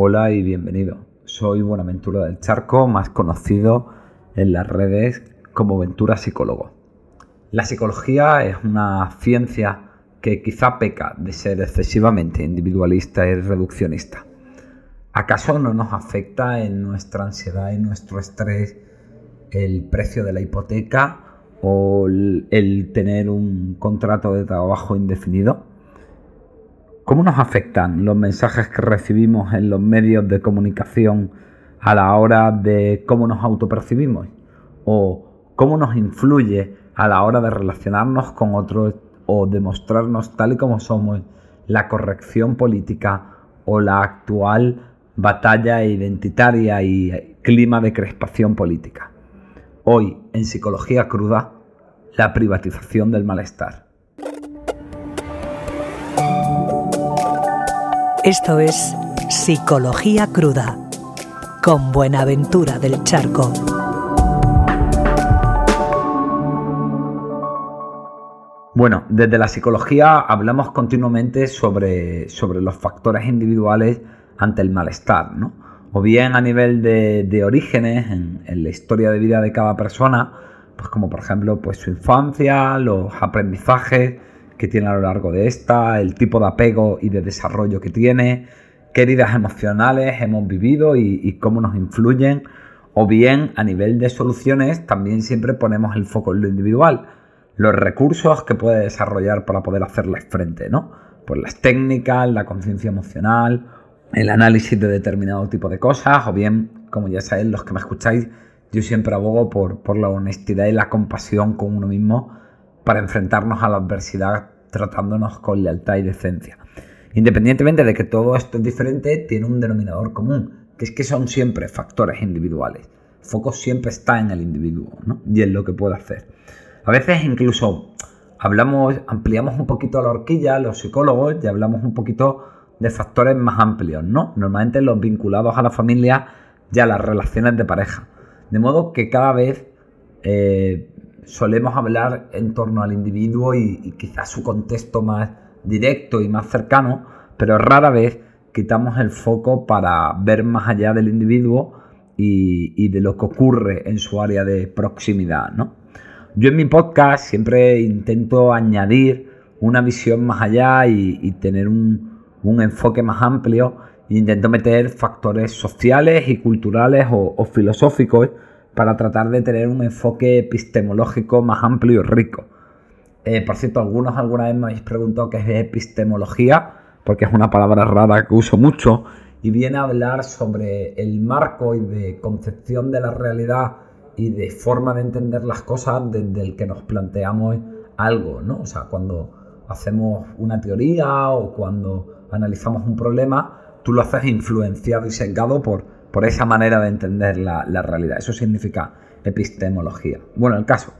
Hola y bienvenido. Soy Buenaventura del Charco, más conocido en las redes como Ventura Psicólogo. La psicología es una ciencia que quizá peca de ser excesivamente individualista y reduccionista. ¿Acaso no nos afecta en nuestra ansiedad y nuestro estrés el precio de la hipoteca o el, tener un contrato de trabajo indefinido? ¿Cómo nos afectan los mensajes que recibimos en los medios de comunicación a la hora de cómo nos autopercibimos? ¿O cómo nos influye a la hora de relacionarnos con otros o demostrarnos tal y como somos la corrección política o la actual batalla identitaria y clima de crespación política? Hoy, en Psicología Cruda, la privatización del malestar. Esto es Psicología Cruda con Buenaventura del Charco. Bueno, desde la psicología hablamos continuamente sobre, sobre los factores individuales ante el malestar, ¿no? O bien a nivel de, orígenes en, en, la historia de vida de cada persona, pues como por ejemplo pues su infancia, los aprendizajes, que tiene a lo largo de esta, el tipo de apego y de desarrollo que tiene, qué heridas emocionales hemos vivido y, cómo nos influyen, o bien a nivel de soluciones también siempre ponemos el foco en lo individual, los recursos que puede desarrollar para poder hacerles frente, ¿no? Pues las técnicas, la conciencia emocional, el análisis de determinado tipo de cosas, o bien, como ya sabéis los que me escucháis, yo siempre abogo por, por la honestidad y la compasión con uno mismo para enfrentarnos a la adversidad tratándonos con lealtad y decencia. Independientemente de que todo esto es diferente, tiene un denominador común, que es que son siempre factores individuales. El foco siempre está en el individuo ¿no? y en lo que puede hacer. A veces incluso hablamos, ampliamos un poquito la horquilla, los psicólogos, y hablamos un poquito de factores más amplios, ¿no? Normalmente los vinculados a la familia y a las relaciones de pareja. De modo que cada vez eh, solemos hablar en torno al individuo y, quizás su contexto más directo y más cercano, pero rara vez quitamos el foco para ver más allá del individuo y, de lo que ocurre en su área de proximidad. ¿no? Yo en mi podcast siempre intento añadir una visión más allá y, tener un, enfoque más amplio. intento meter factores sociales y culturales o filosóficos para tratar de tener un enfoque epistemológico más amplio y rico. Eh, por cierto, algunos alguna vez me habéis preguntado qué es epistemología, porque es una palabra rara que uso mucho, y viene a hablar sobre el marco y de concepción de la realidad y de forma de entender las cosas desde el que nos planteamos algo, ¿no? O sea, cuando hacemos una teoría o cuando analizamos un problema, tú lo haces influenciado y sesgado por por esa manera de entender la, realidad. Eso significa epistemología. Bueno, el caso,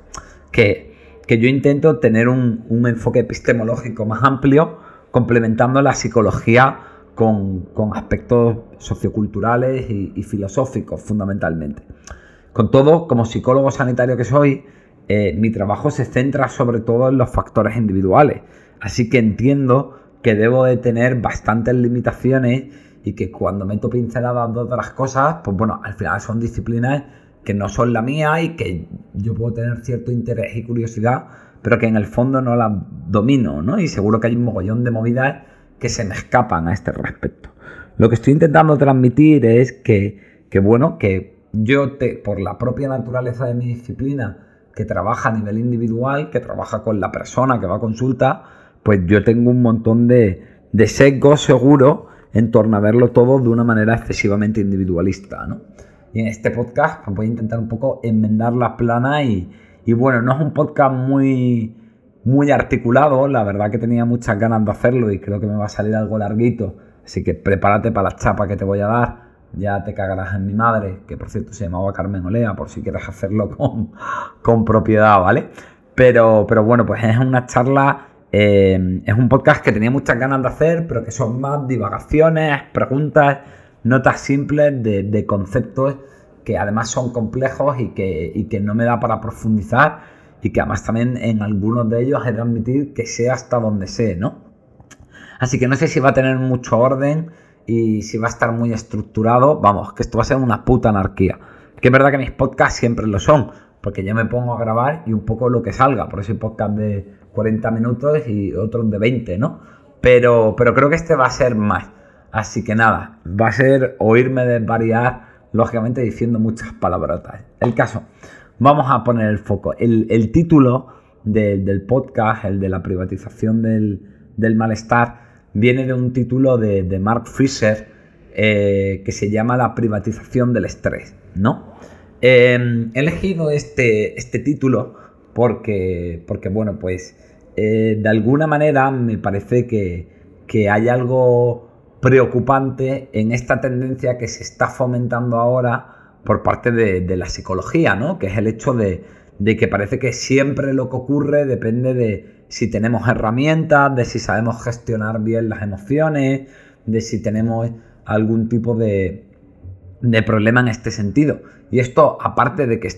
que, yo intento tener un, enfoque epistemológico más amplio, complementando la psicología con, aspectos socioculturales y, filosóficos fundamentalmente. Con todo, como psicólogo sanitario que soy, eh, mi trabajo se centra sobre todo en los factores individuales. Así que entiendo que debo de tener bastantes limitaciones y que cuando meto pinceladas de otras cosas, pues bueno, al final son disciplinas que no son la mía y que yo puedo tener cierto interés y curiosidad, pero que en el fondo no las domino, ¿no? Y seguro que hay un mogollón de movidas que se me escapan a este respecto. Lo que estoy intentando transmitir es que, que bueno, que yo te, por la propia naturaleza de mi disciplina, que trabaja a nivel individual, que trabaja con la persona que va a consulta, pues yo tengo un montón de, de sesgos seguros en torno a verlo todo de una manera excesivamente individualista. ¿no? Y en este podcast pues, voy a intentar un poco enmendar la plana y, y, bueno, no es un podcast muy, muy articulado, la verdad que tenía muchas ganas de hacerlo y creo que me va a salir algo larguito, así que prepárate para la chapa que te voy a dar. Ya te cagarás en mi madre, que por cierto se llamaba Carmen Olea, por si quieres hacerlo con, con propiedad, ¿vale? Pero, pero bueno, pues es una charla eh, es un podcast que tenía muchas ganas de hacer, pero que son más divagaciones, preguntas, notas simples de, conceptos que además son complejos y que, que, no me da para profundizar y que además también en algunos de ellos he de admitir que sé hasta donde sé, ¿no? Así que no sé si va a tener mucho orden y si va a estar muy estructurado, vamos, que esto va a ser una puta anarquía. Que es verdad que mis podcasts siempre lo son, porque yo me pongo a grabar y un poco lo que salga, por eso hay podcast de 40 minutos y otros de 20, ¿no? Pero, pero creo que este va a ser más. Así que nada, va a ser oírme desvariar, lógicamente diciendo muchas palabrotas. El caso, vamos a poner el foco. El, título del podcast, el de la privatización del malestar, viene de un título de, Mark Fisher eh, que se llama La privatización del estrés, ¿no? Em, he elegido este, este título porque, porque, bueno, pues eh, de alguna manera me parece que, hay algo preocupante en esta tendencia que se está fomentando ahora por parte de, la psicología, ¿no? Que es el hecho de, de que parece que siempre lo que ocurre depende de si tenemos herramientas, de si sabemos gestionar bien las emociones, de si tenemos algún tipo de, de problema en este sentido. Y esto, aparte de que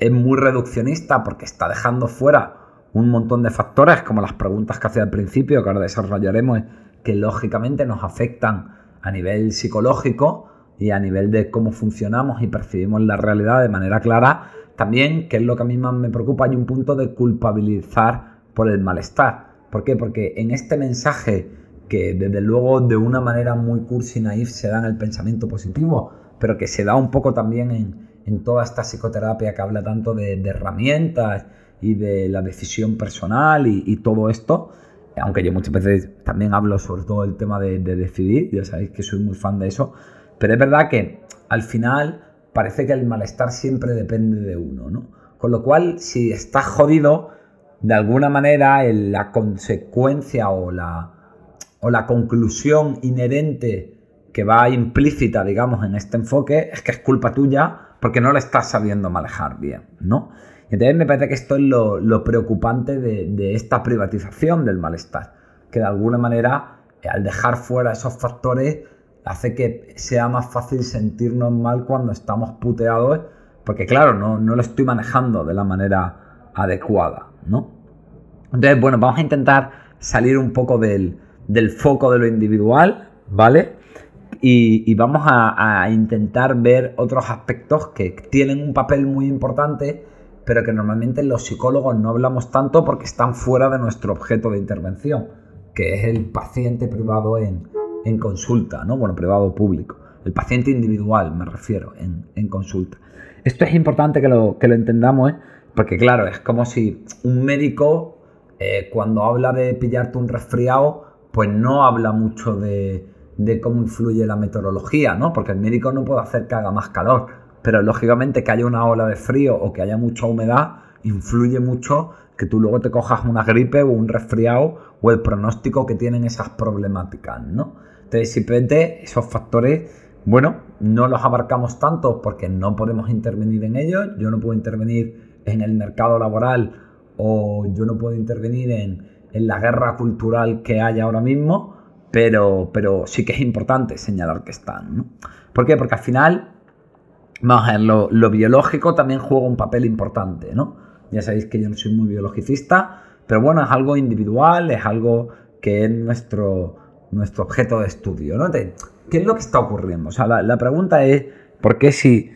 es muy reduccionista porque está dejando fuera un montón de factores, como las preguntas que hacía al principio, que ahora desarrollaremos, que lógicamente nos afectan a nivel psicológico y a nivel de cómo funcionamos y percibimos la realidad de manera clara, también, que es lo que a mí más me preocupa, hay un punto de culpabilizar por el malestar. ¿Por qué? Porque en este mensaje que desde luego de una manera muy cursi y naif se da en el pensamiento positivo, pero que se da un poco también en, toda esta psicoterapia que habla tanto de, herramientas y de la decisión personal y, todo esto, aunque yo muchas veces también hablo sobre todo el tema de, de, decidir, ya sabéis que soy muy fan de eso, pero es verdad que al final parece que el malestar siempre depende de uno, ¿no? Con lo cual, si estás jodido, de alguna manera la consecuencia o la, o la conclusión inherente que va implícita, digamos, en este enfoque es que es culpa tuya porque no lo estás sabiendo manejar bien, ¿no? Entonces me parece que esto es lo, preocupante de, esta privatización del malestar, que de alguna manera, al dejar fuera esos factores, hace que sea más fácil sentirnos mal cuando estamos puteados, porque claro, no, no lo estoy manejando de la manera adecuada. ¿no? Entonces, bueno, vamos a intentar salir un poco del, foco de lo individual, ¿vale? Y, vamos a, intentar ver otros aspectos que tienen un papel muy importante, pero que normalmente los psicólogos no hablamos tanto porque están fuera de nuestro objeto de intervención, que es el paciente privado en, consulta, ¿no? Bueno, privado público. El paciente individual, me refiero, en, consulta. Esto es importante que lo, que lo entendamos, ¿eh? Porque claro, es como si un médico eh, cuando habla de pillarte un resfriado, pues no habla mucho de, cómo influye la meteorología, ¿no? Porque el médico no puede hacer que haga más calor, pero lógicamente que haya una ola de frío o que haya mucha humedad influye mucho que tú luego te cojas una gripe o un resfriado o el pronóstico que tienen esas problemáticas, ¿no? Entonces simplemente esos factores, bueno, no los abarcamos tanto porque no podemos intervenir en ellos, yo no puedo intervenir en el mercado laboral o yo no puedo intervenir en, la guerra cultural que hay ahora mismo, pero, pero sí que es importante señalar que están. ¿no? ¿Por qué? Porque al final, vamos a ver, lo, biológico también juega un papel importante, ¿no? Ya sabéis que yo no soy muy biologicista, pero bueno, es algo individual, es algo que es nuestro, nuestro objeto de estudio, ¿no? ¿Qué es lo que está ocurriendo? O sea, la, la pregunta es, ¿por qué si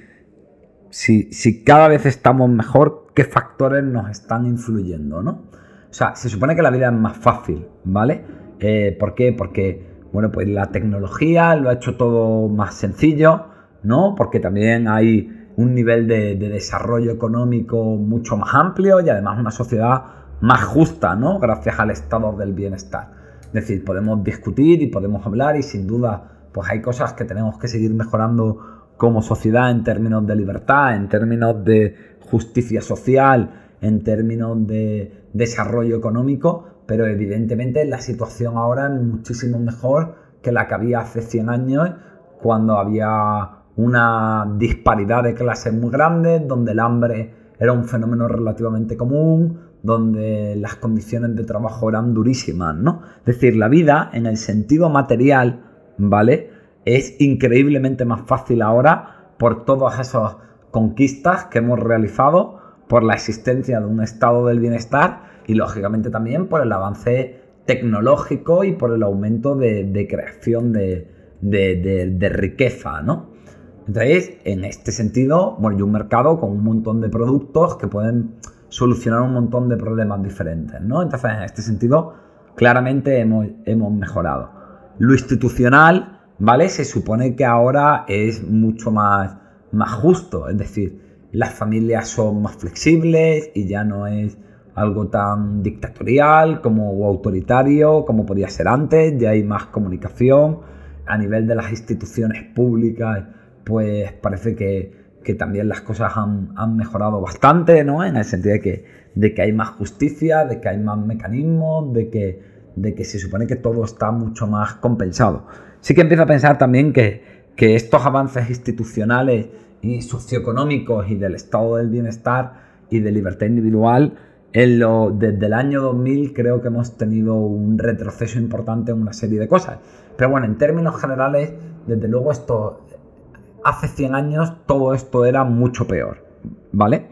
si, cada vez estamos mejor, qué factores nos están influyendo, ¿no? O sea, se supone que la vida es más fácil, ¿vale? ¿Por qué? Porque, bueno, pues la tecnología lo ha hecho todo más sencillo, ¿no? Porque también hay un nivel de, desarrollo económico mucho más amplio y además una sociedad más justa, ¿no? Gracias al estado del bienestar. Es decir, podemos discutir y podemos hablar y sin duda, pues hay cosas que tenemos que seguir mejorando como sociedad en términos de libertad, en términos de justicia social, en términos de desarrollo económico, pero evidentemente la situación ahora es muchísimo mejor que la que había hace 100 años, cuando había una disparidad de clases muy grande, donde el hambre era un fenómeno relativamente común, donde las condiciones de trabajo eran durísimas, ¿no? Es decir, la vida en el sentido material, ¿vale? es increíblemente más fácil ahora por todas esas conquistas que hemos realizado, por la existencia de un estado del bienestar y lógicamente también por el avance tecnológico y por el aumento de, creación de, de, riqueza, ¿no? Entonces, en este sentido, bueno, hay un mercado con un montón de productos que pueden solucionar un montón de problemas diferentes, ¿no? Entonces, en este sentido, claramente hemos, hemos mejorado. Lo institucional, ¿vale? Se supone que ahora es mucho más, más justo, es decir, las familias son más flexibles y ya no es algo tan dictatorial como autoritario como podía ser antes, ya hay más comunicación a nivel de las instituciones públicas, pues parece que, también las cosas han, mejorado bastante, ¿no? En el sentido de que, de que hay más justicia, de que hay más mecanismos, de que, de que se supone que todo está mucho más compensado. Sí que empiezo a pensar también que, que estos avances institucionales y socioeconómicos y del estado del bienestar y de libertad individual desde el año 2000 creo que hemos tenido un retroceso importante en una serie de cosas. Pero bueno, en términos generales, desde luego esto, hace 100 años todo esto era mucho peor, ¿vale?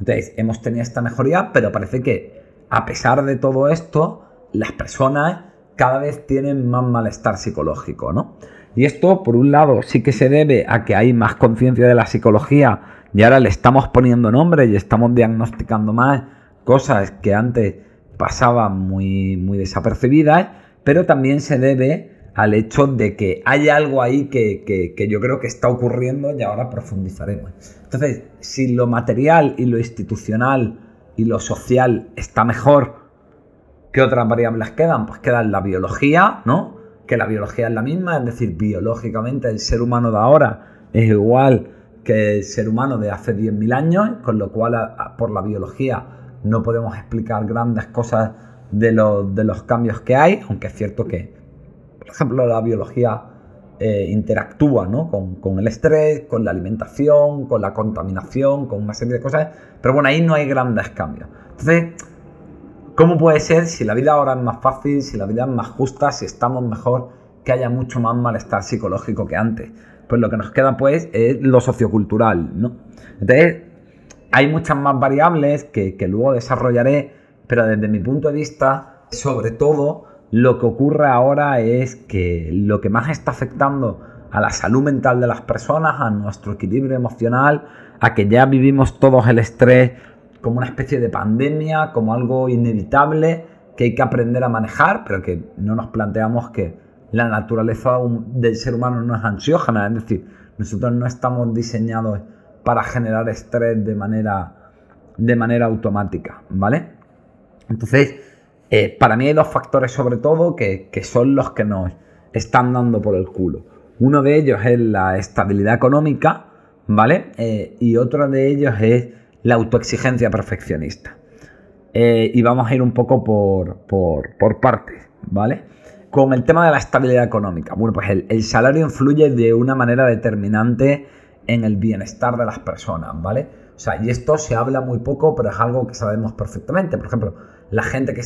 Entonces, hemos tenido esta mejoría, pero parece que a pesar de todo esto, las personas cada vez tienen más malestar psicológico, ¿no? Y esto, por un lado, sí que se debe a que hay más conciencia de la psicología y ahora le estamos poniendo nombre y estamos diagnosticando más cosas que antes pasaban muy, muy desapercibidas, pero también se debe al hecho de que hay algo ahí que, yo creo que está ocurriendo y ahora profundizaremos. Entonces, si lo material y lo institucional y lo social está mejor, ¿qué otras variables quedan? Pues queda la biología, ¿no? Que la biología es la misma, es decir, biológicamente el ser humano de ahora es igual que el ser humano de hace 10.000 años, con lo cual por la biología no podemos explicar grandes cosas de, los cambios que hay, aunque es cierto que, por ejemplo, la biología eh, interactúa con, el estrés, con la alimentación, con la contaminación, con una serie de cosas, pero bueno, ahí no hay grandes cambios. Entonces, ¿cómo puede ser si la vida ahora es más fácil, si la vida es más justa, si estamos mejor, que haya mucho más malestar psicológico que antes? Pues lo que nos queda pues es lo sociocultural, ¿no? Entonces, hay muchas más variables que, luego desarrollaré, pero desde mi punto de vista, sobre todo, lo que ocurre ahora es que lo que más está afectando a la salud mental de las personas, a nuestro equilibrio emocional, a que ya vivimos todos el estrés como una especie de pandemia, como algo inevitable que hay que aprender a manejar, pero que no nos planteamos que la naturaleza del ser humano no es ansiógena, es decir, nosotros no estamos diseñados para generar estrés de manera, de manera automática, ¿vale? Entonces, eh, para mí hay dos factores sobre todo que, son los que nos están dando por el culo. Uno de ellos es la estabilidad económica, ¿vale? Eh, y otro de ellos es la autoexigencia perfeccionista. Eh, y vamos a ir un poco por, por, partes, ¿vale? Con el tema de la estabilidad económica. Bueno, pues el, el salario influye de una manera determinante en el bienestar de las personas, ¿vale? O sea, y esto se habla muy poco, pero es algo que sabemos perfectamente. Por ejemplo, la gente que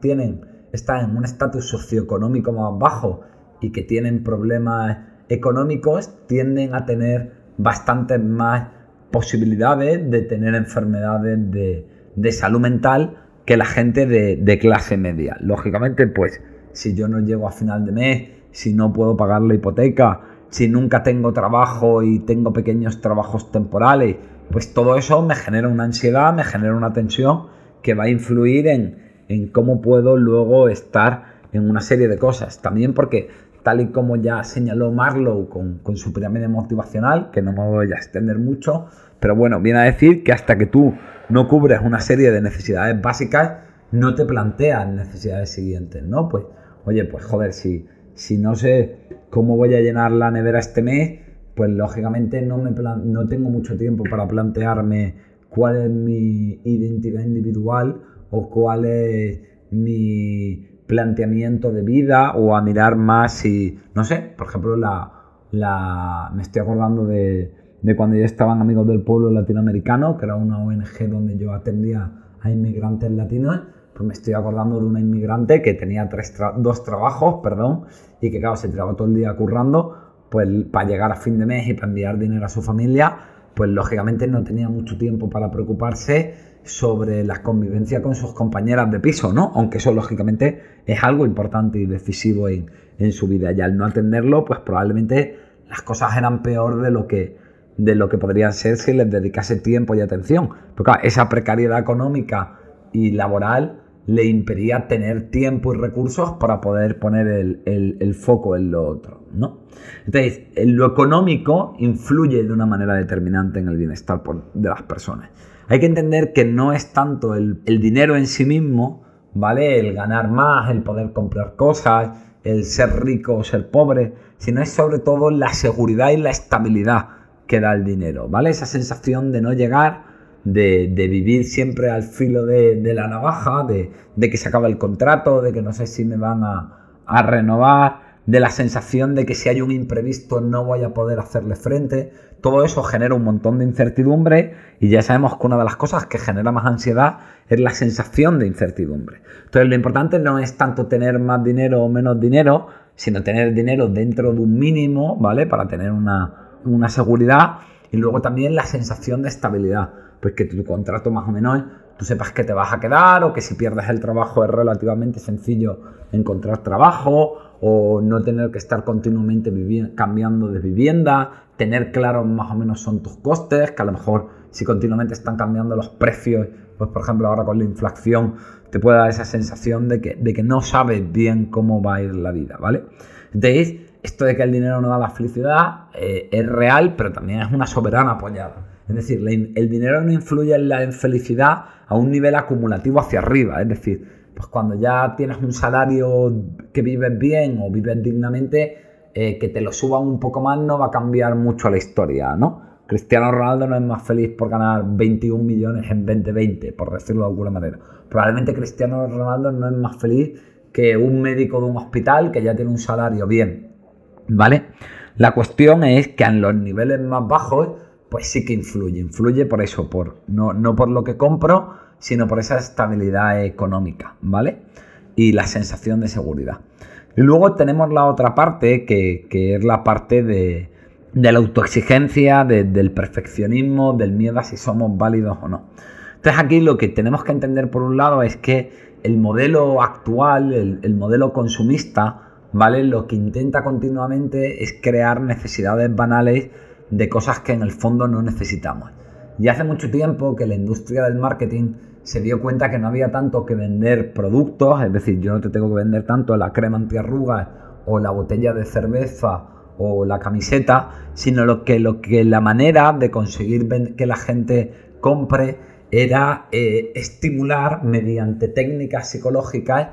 tienen, está en un estatus socioeconómico más bajo y que tienen problemas económicos tienden a tener bastantes más posibilidades de tener enfermedades de, salud mental que la gente de, de, clase media. Lógicamente, pues, si yo no llego a final de mes, si no puedo pagar la hipoteca, si nunca tengo trabajo y tengo pequeños trabajos temporales, pues todo eso me genera una ansiedad, me genera una tensión que va a influir en, cómo puedo luego estar en una serie de cosas. También porque, tal y como ya señaló Marlowe con, con su pirámide motivacional, que no me voy a extender mucho, pero bueno, viene a decir que hasta que tú no cubres una serie de necesidades básicas, no te planteas necesidades siguientes, ¿no? Pues, oye, pues joder, si si no sé cómo voy a llenar la nevera este mes, pues lógicamente no, me no tengo mucho tiempo para plantearme cuál es mi identidad individual o cuál es mi planteamiento de vida o a mirar más si, no sé, por ejemplo, la, la, me estoy acordando de, de cuando yo estaba Amigos del Pueblo Latinoamericano, que era una ONG donde yo atendía a inmigrantes latinos pues me estoy acordando de una inmigrante que tenía dos trabajos, perdón, y que claro, se tiraba todo el día currando, pues para llegar a fin de mes y para enviar dinero a su familia, pues lógicamente no tenía mucho tiempo para preocuparse sobre la convivencia con sus compañeras de piso, ¿no? Aunque eso lógicamente es algo importante y decisivo en, en su vida. Y al no atenderlo, pues probablemente las cosas eran peor de lo que, de lo que podrían ser si les dedicase tiempo y atención. Porque esa precariedad económica y laboral le impedía tener tiempo y recursos para poder poner el, foco en lo otro, ¿no? Entonces, lo económico influye de una manera determinante en el bienestar de las personas. Hay que entender que no es tanto el, el dinero en sí mismo, ¿vale? El ganar más, el poder comprar cosas, el ser rico o ser pobre, sino es sobre todo la seguridad y la estabilidad que da el dinero, ¿vale? Esa sensación de no llegar, de, vivir siempre al filo de, la navaja, de, que se acaba el contrato, de que no sé si me van a, a renovar, de la sensación de que si hay un imprevisto no voy a poder hacerle frente. Todo eso genera un montón de incertidumbre y ya sabemos que una de las cosas que genera más ansiedad es la sensación de incertidumbre. Entonces lo importante no es tanto tener más dinero o menos dinero, sino tener dinero dentro de un mínimo, ¿vale? Para tener una, una seguridad y luego también la sensación de estabilidad, pues que tu contrato más o menos tú sepas que te vas a quedar o que si pierdes el trabajo es relativamente sencillo encontrar trabajo o no tener que estar continuamente cambiando de vivienda, tener claro más o menos son tus costes, que a lo mejor si continuamente están cambiando los precios, pues por ejemplo ahora con la inflación te puede dar esa sensación de que, de que no sabes bien cómo va a ir la vida, ¿vale? Entonces, esto de que el dinero no da la felicidad eh, es real, pero también es una soberana apoyada. Es decir, el dinero no influye en la felicidad a un nivel acumulativo hacia arriba. Es decir, pues cuando ya tienes un salario que vives bien o vives dignamente, eh, que te lo suban un poco más no va a cambiar mucho la historia, ¿no? Cristiano Ronaldo no es más feliz por ganar 21 millones en 2020, por decirlo de alguna manera. Probablemente Cristiano Ronaldo no es más feliz que un médico de un hospital que ya tiene un salario bien, ¿vale? La cuestión es que en los niveles más bajos, pues sí que influye. Influye por eso, por, no, no por lo que compro, sino por esa estabilidad económica, ¿vale? Y la sensación de seguridad. Y luego tenemos la otra parte, que, es la parte de, la autoexigencia, del perfeccionismo, del miedo a si somos válidos o no. Entonces aquí lo que tenemos que entender por un lado es que el modelo actual, el, el modelo consumista, ¿vale? Lo que intenta continuamente es crear necesidades banales de cosas que en el fondo no necesitamos. Y hace mucho tiempo que la industria del marketing se dio cuenta que no había tanto que vender productos, es decir, yo no te tengo que vender tanto la crema antiarrugas o la botella de cerveza o la camiseta, sino lo que, lo que la manera de conseguir que la gente compre era eh, estimular mediante técnicas psicológicas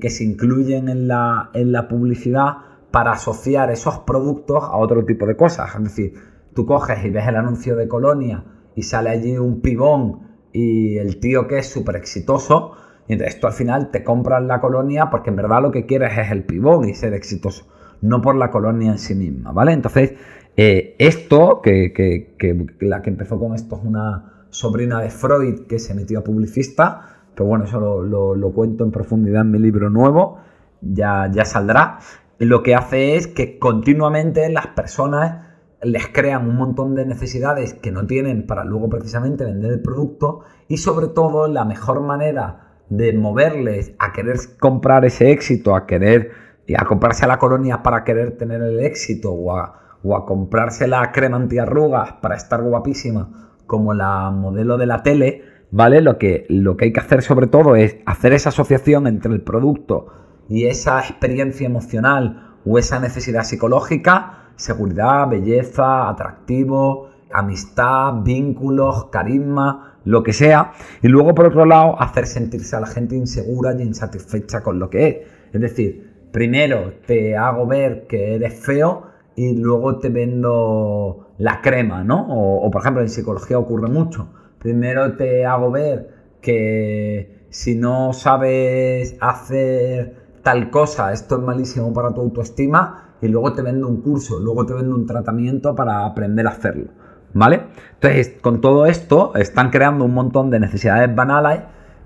que se incluyen en la, en la publicidad para asociar esos productos a otro tipo de cosas. Es decir, tú coges y ves el anuncio de Colonia y sale allí un pibón y el tío que es súper exitoso, y entonces al final te compras la colonia porque en verdad lo que quieres es el pibón y ser exitoso, no por la colonia en sí misma, ¿vale? Entonces, eh, esto, que, la que empezó con esto es una sobrina de Freud que se metió a publicista, pero bueno, eso lo, lo, cuento en profundidad en mi libro nuevo, ya, ya saldrá. Lo que hace es que continuamente las personas les crean un montón de necesidades que no tienen para luego precisamente vender el producto y sobre todo la mejor manera de moverles a querer comprar ese éxito, a querer a comprarse a la colonia para querer tener el éxito o a, o a comprarse la crema antiarrugas para estar guapísima como la modelo de la tele, ¿vale? Lo que, lo que hay que hacer sobre todo es hacer esa asociación entre el producto y esa experiencia emocional o esa necesidad psicológica seguridad, belleza, atractivo, amistad, vínculos, carisma, lo que sea. Y luego, por otro lado, hacer sentirse a la gente insegura y insatisfecha con lo que es. Es decir, primero te hago ver que eres feo y luego te vendo la crema, ¿no? O, por ejemplo, en psicología ocurre mucho. Primero te hago ver que si no sabes hacer tal cosa, esto es malísimo para tu autoestima, y luego te vendo un curso, luego te vendo un tratamiento para aprender a hacerlo. ¿Vale? Entonces, con todo esto, están creando un montón de necesidades banales,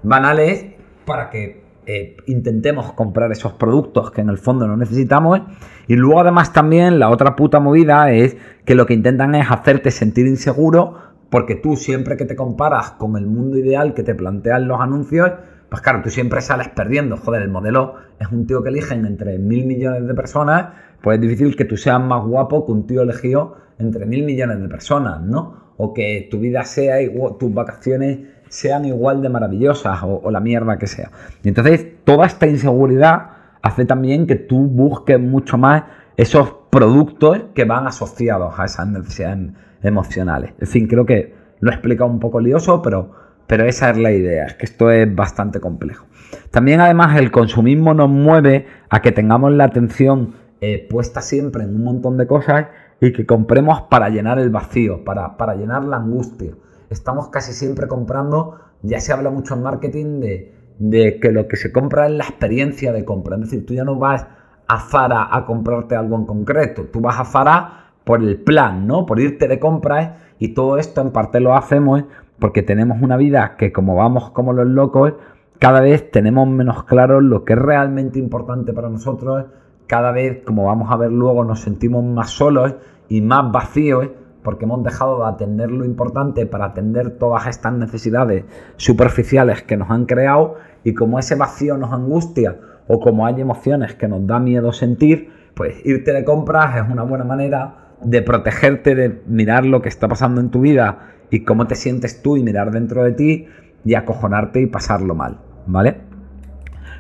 banales para que eh, intentemos comprar esos productos que en el fondo no necesitamos. Y luego además también la otra puta movida es que lo que intentan es hacerte sentir inseguro porque tú siempre que te comparas con el mundo ideal que te plantean los anuncios, pues claro, tú siempre sales perdiendo. Joder, el modelo es un tío que eligen entre mil millones de personas, pues es difícil que tú seas más guapo que un tío elegido entre mil millones de personas, ¿no? O que tu vida sea igual, tus vacaciones sean igual de maravillosas o, la mierda que sea. Y entonces toda esta inseguridad hace también que tú busques mucho más esos productos que van asociados a esas necesidades emocionales. En fin, creo que lo he explicado un poco lioso, pero, pero esa es la idea, es que esto es bastante complejo. También además el consumismo nos mueve a que tengamos la atención eh, puesta siempre en un montón de cosas y que compremos para llenar el vacío, para, para llenar la angustia estamos casi siempre comprando, ya se habla mucho en marketing de, que lo que se compra es la experiencia de compra. Es decir, tú ya no vas a Zara a comprarte algo en concreto, tú vas a Zara por el plan, ¿no? Por irte de compras y todo esto en parte lo hacemos porque tenemos una vida que como vamos como los locos, cada vez tenemos menos claro lo que es realmente importante para nosotros, cada vez, como vamos a ver luego, nos sentimos más solos y más vacíos porque hemos dejado de atender lo importante para atender todas estas necesidades superficiales que nos han creado y como ese vacío nos angustia o como hay emociones que nos da miedo sentir, pues irte de compras es una buena manera de protegerte de mirar lo que está pasando en tu vida y cómo te sientes tú y mirar dentro de ti y acojonarte y pasarlo mal, ¿vale?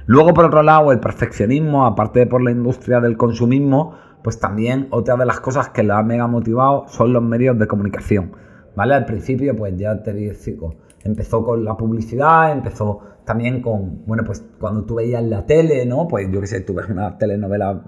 Luego, por otro lado, el perfeccionismo, aparte de por la industria del consumismo, pues también otra de las cosas que la ha mega motivado son los medios de comunicación. ¿Vale? Al principio, pues ya te digo, empezó con la publicidad, empezó también con, bueno, pues cuando tú veías la tele, ¿no? Pues yo qué sé, tú ves una telenovela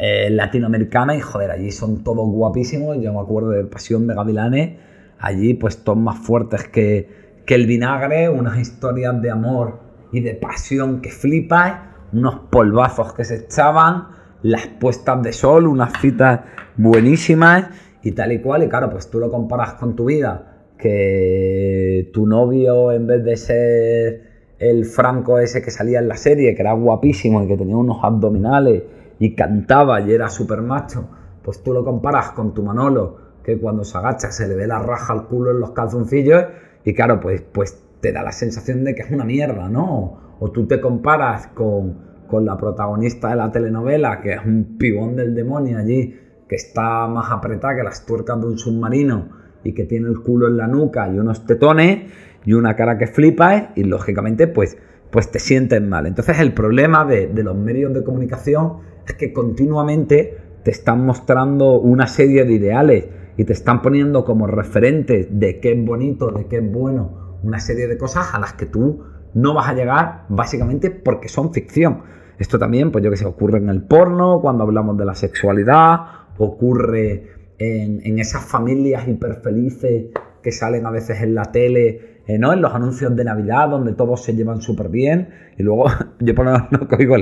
eh, latinoamericana y joder, allí son todos guapísimos. Yo me acuerdo de Pasión de Gavilanes, allí pues todos más fuertes que, que el vinagre, unas historias de amor y de pasión que flipas, unos polvazos que se echaban las puestas de sol, unas citas buenísimas y tal y cual. Y claro, pues tú lo comparas con tu vida, que tu novio en vez de ser el franco ese que salía en la serie, que era guapísimo y que tenía unos abdominales y cantaba y era súper macho, pues tú lo comparas con tu Manolo, que cuando se agacha se le ve la raja al culo en los calzoncillos y claro, pues, pues te da la sensación de que es una mierda, ¿no? O tú te comparas con con la protagonista de la telenovela, que es un pibón del demonio allí, que está más apretada que las tuercas de un submarino y que tiene el culo en la nuca y unos tetones y una cara que flipa y lógicamente pues, pues te sientes mal. Entonces el problema de los medios de comunicación es que continuamente te están mostrando una serie de ideales y te están poniendo como referentes de qué es bonito, de qué es bueno, una serie de cosas a las que tú no vas a llegar básicamente porque son ficción. Esto también, pues yo que sé, ocurre en el porno, cuando hablamos de la sexualidad, ocurre en, esas familias hiperfelices que salen a veces en la tele, eh, ¿no? En los anuncios de Navidad, donde todos se llevan súper bien. Y luego, yo por lo menos oigo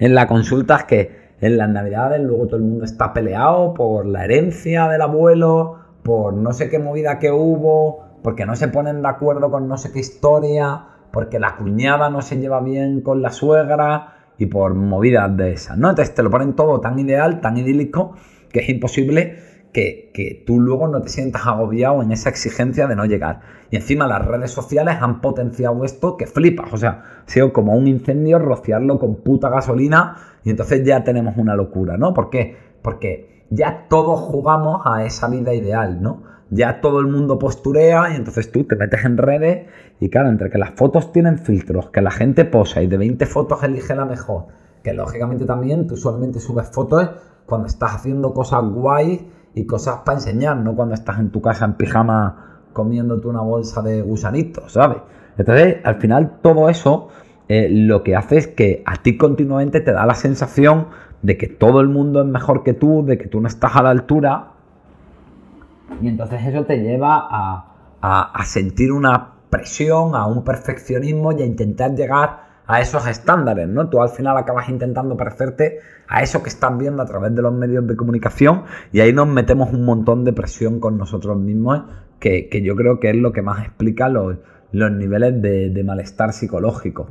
en la consulta es que en las Navidades luego todo el mundo está peleado por la herencia del abuelo, por no sé qué movida que hubo, porque no se ponen de acuerdo con no sé qué historia porque la cuñada no se lleva bien con la suegra y por movidas de esas, ¿no? Entonces te lo ponen todo tan ideal, tan idílico, que es imposible que, tú luego no te sientas agobiado en esa exigencia de no llegar. Y encima las redes sociales han potenciado esto que flipas, o sea, ha sido como un incendio rociarlo con puta gasolina y entonces ya tenemos una locura, ¿no? ¿Por qué? Porque ya todos jugamos a esa vida ideal, ¿no? ya todo el mundo posturea y entonces tú te metes en redes y claro, entre que las fotos tienen filtros, que la gente posa y de 20 fotos elige la mejor, que lógicamente también tú solamente subes fotos cuando estás haciendo cosas guay y cosas para enseñar, no cuando estás en tu casa en pijama comiéndote una bolsa de gusanitos, ¿sabes? Entonces, al final todo eso eh, lo que hace es que a ti continuamente te da la sensación de que todo el mundo es mejor que tú, de que tú no estás a la altura y entonces eso te lleva a, sentir una presión, a un perfeccionismo y a intentar llegar a esos estándares, ¿no? Tú al final acabas intentando parecerte a eso que están viendo a través de los medios de comunicación y ahí nos metemos un montón de presión con nosotros mismos que, yo creo que es lo que más explica los, niveles de, malestar psicológico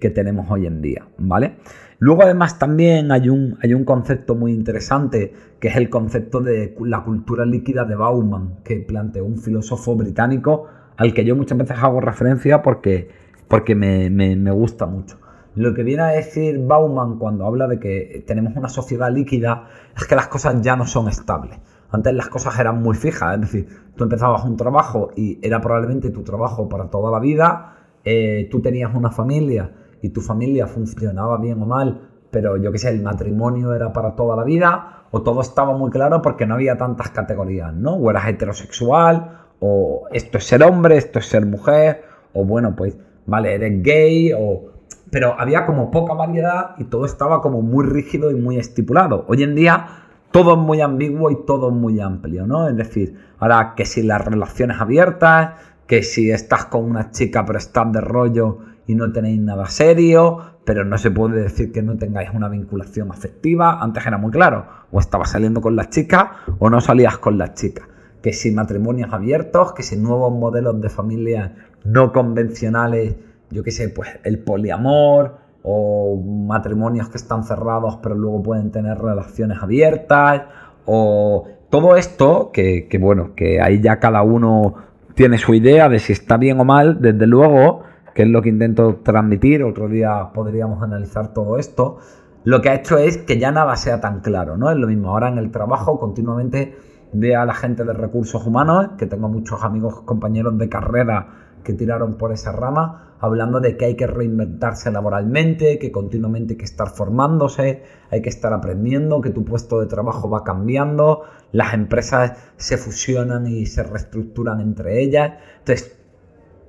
que, tenemos hoy en día, ¿vale? Luego además también hay un, hay un concepto muy interesante que es el concepto de la cultura líquida de Bauman, que planteó un filósofo británico al que yo muchas veces hago referencia porque, porque me, me gusta mucho. Lo que viene a decir Bauman cuando habla de que tenemos una sociedad líquida es que las cosas ya no son estables. Antes las cosas eran muy fijas, es decir, tú empezabas un trabajo y era probablemente tu trabajo para toda la vida, eh, tú tenías una familia y tu familia funcionaba bien o mal, pero yo qué sé, el matrimonio era para toda la vida, o todo estaba muy claro porque no había tantas categorías, ¿no? O eras heterosexual, o esto es ser hombre, esto es ser mujer, o bueno, pues, vale, eres gay, o... Pero había como poca variedad y todo estaba como muy rígido y muy estipulado. Hoy en día todo es muy ambiguo y todo es muy amplio, ¿no? Es decir, ahora que si las relaciones abiertas, que si estás con una chica pero estás de rollo y no tenéis nada serio, pero no se puede decir que no tengáis una vinculación afectiva. Antes era muy claro, o estabas saliendo con las chicas o no salías con las chicas. Que si matrimonios abiertos, que si nuevos modelos de familia no convencionales, yo qué sé, pues el poliamor, o matrimonios que están cerrados pero luego pueden tener relaciones abiertas, o todo esto, que, bueno, que ahí ya cada uno tiene su idea de si está bien o mal, desde luego, que es lo que intento transmitir, otro día podríamos analizar todo esto, lo que ha hecho es que ya nada sea tan claro, ¿no? Es lo mismo, ahora en el trabajo continuamente ve a la gente de recursos humanos, que tengo muchos amigos, compañeros de carrera que tiraron por esa rama, hablando de que hay que reinventarse laboralmente, que continuamente hay que estar formándose, hay que estar aprendiendo, que tu puesto de trabajo va cambiando, las empresas se fusionan y se reestructuran entre ellas. Entonces,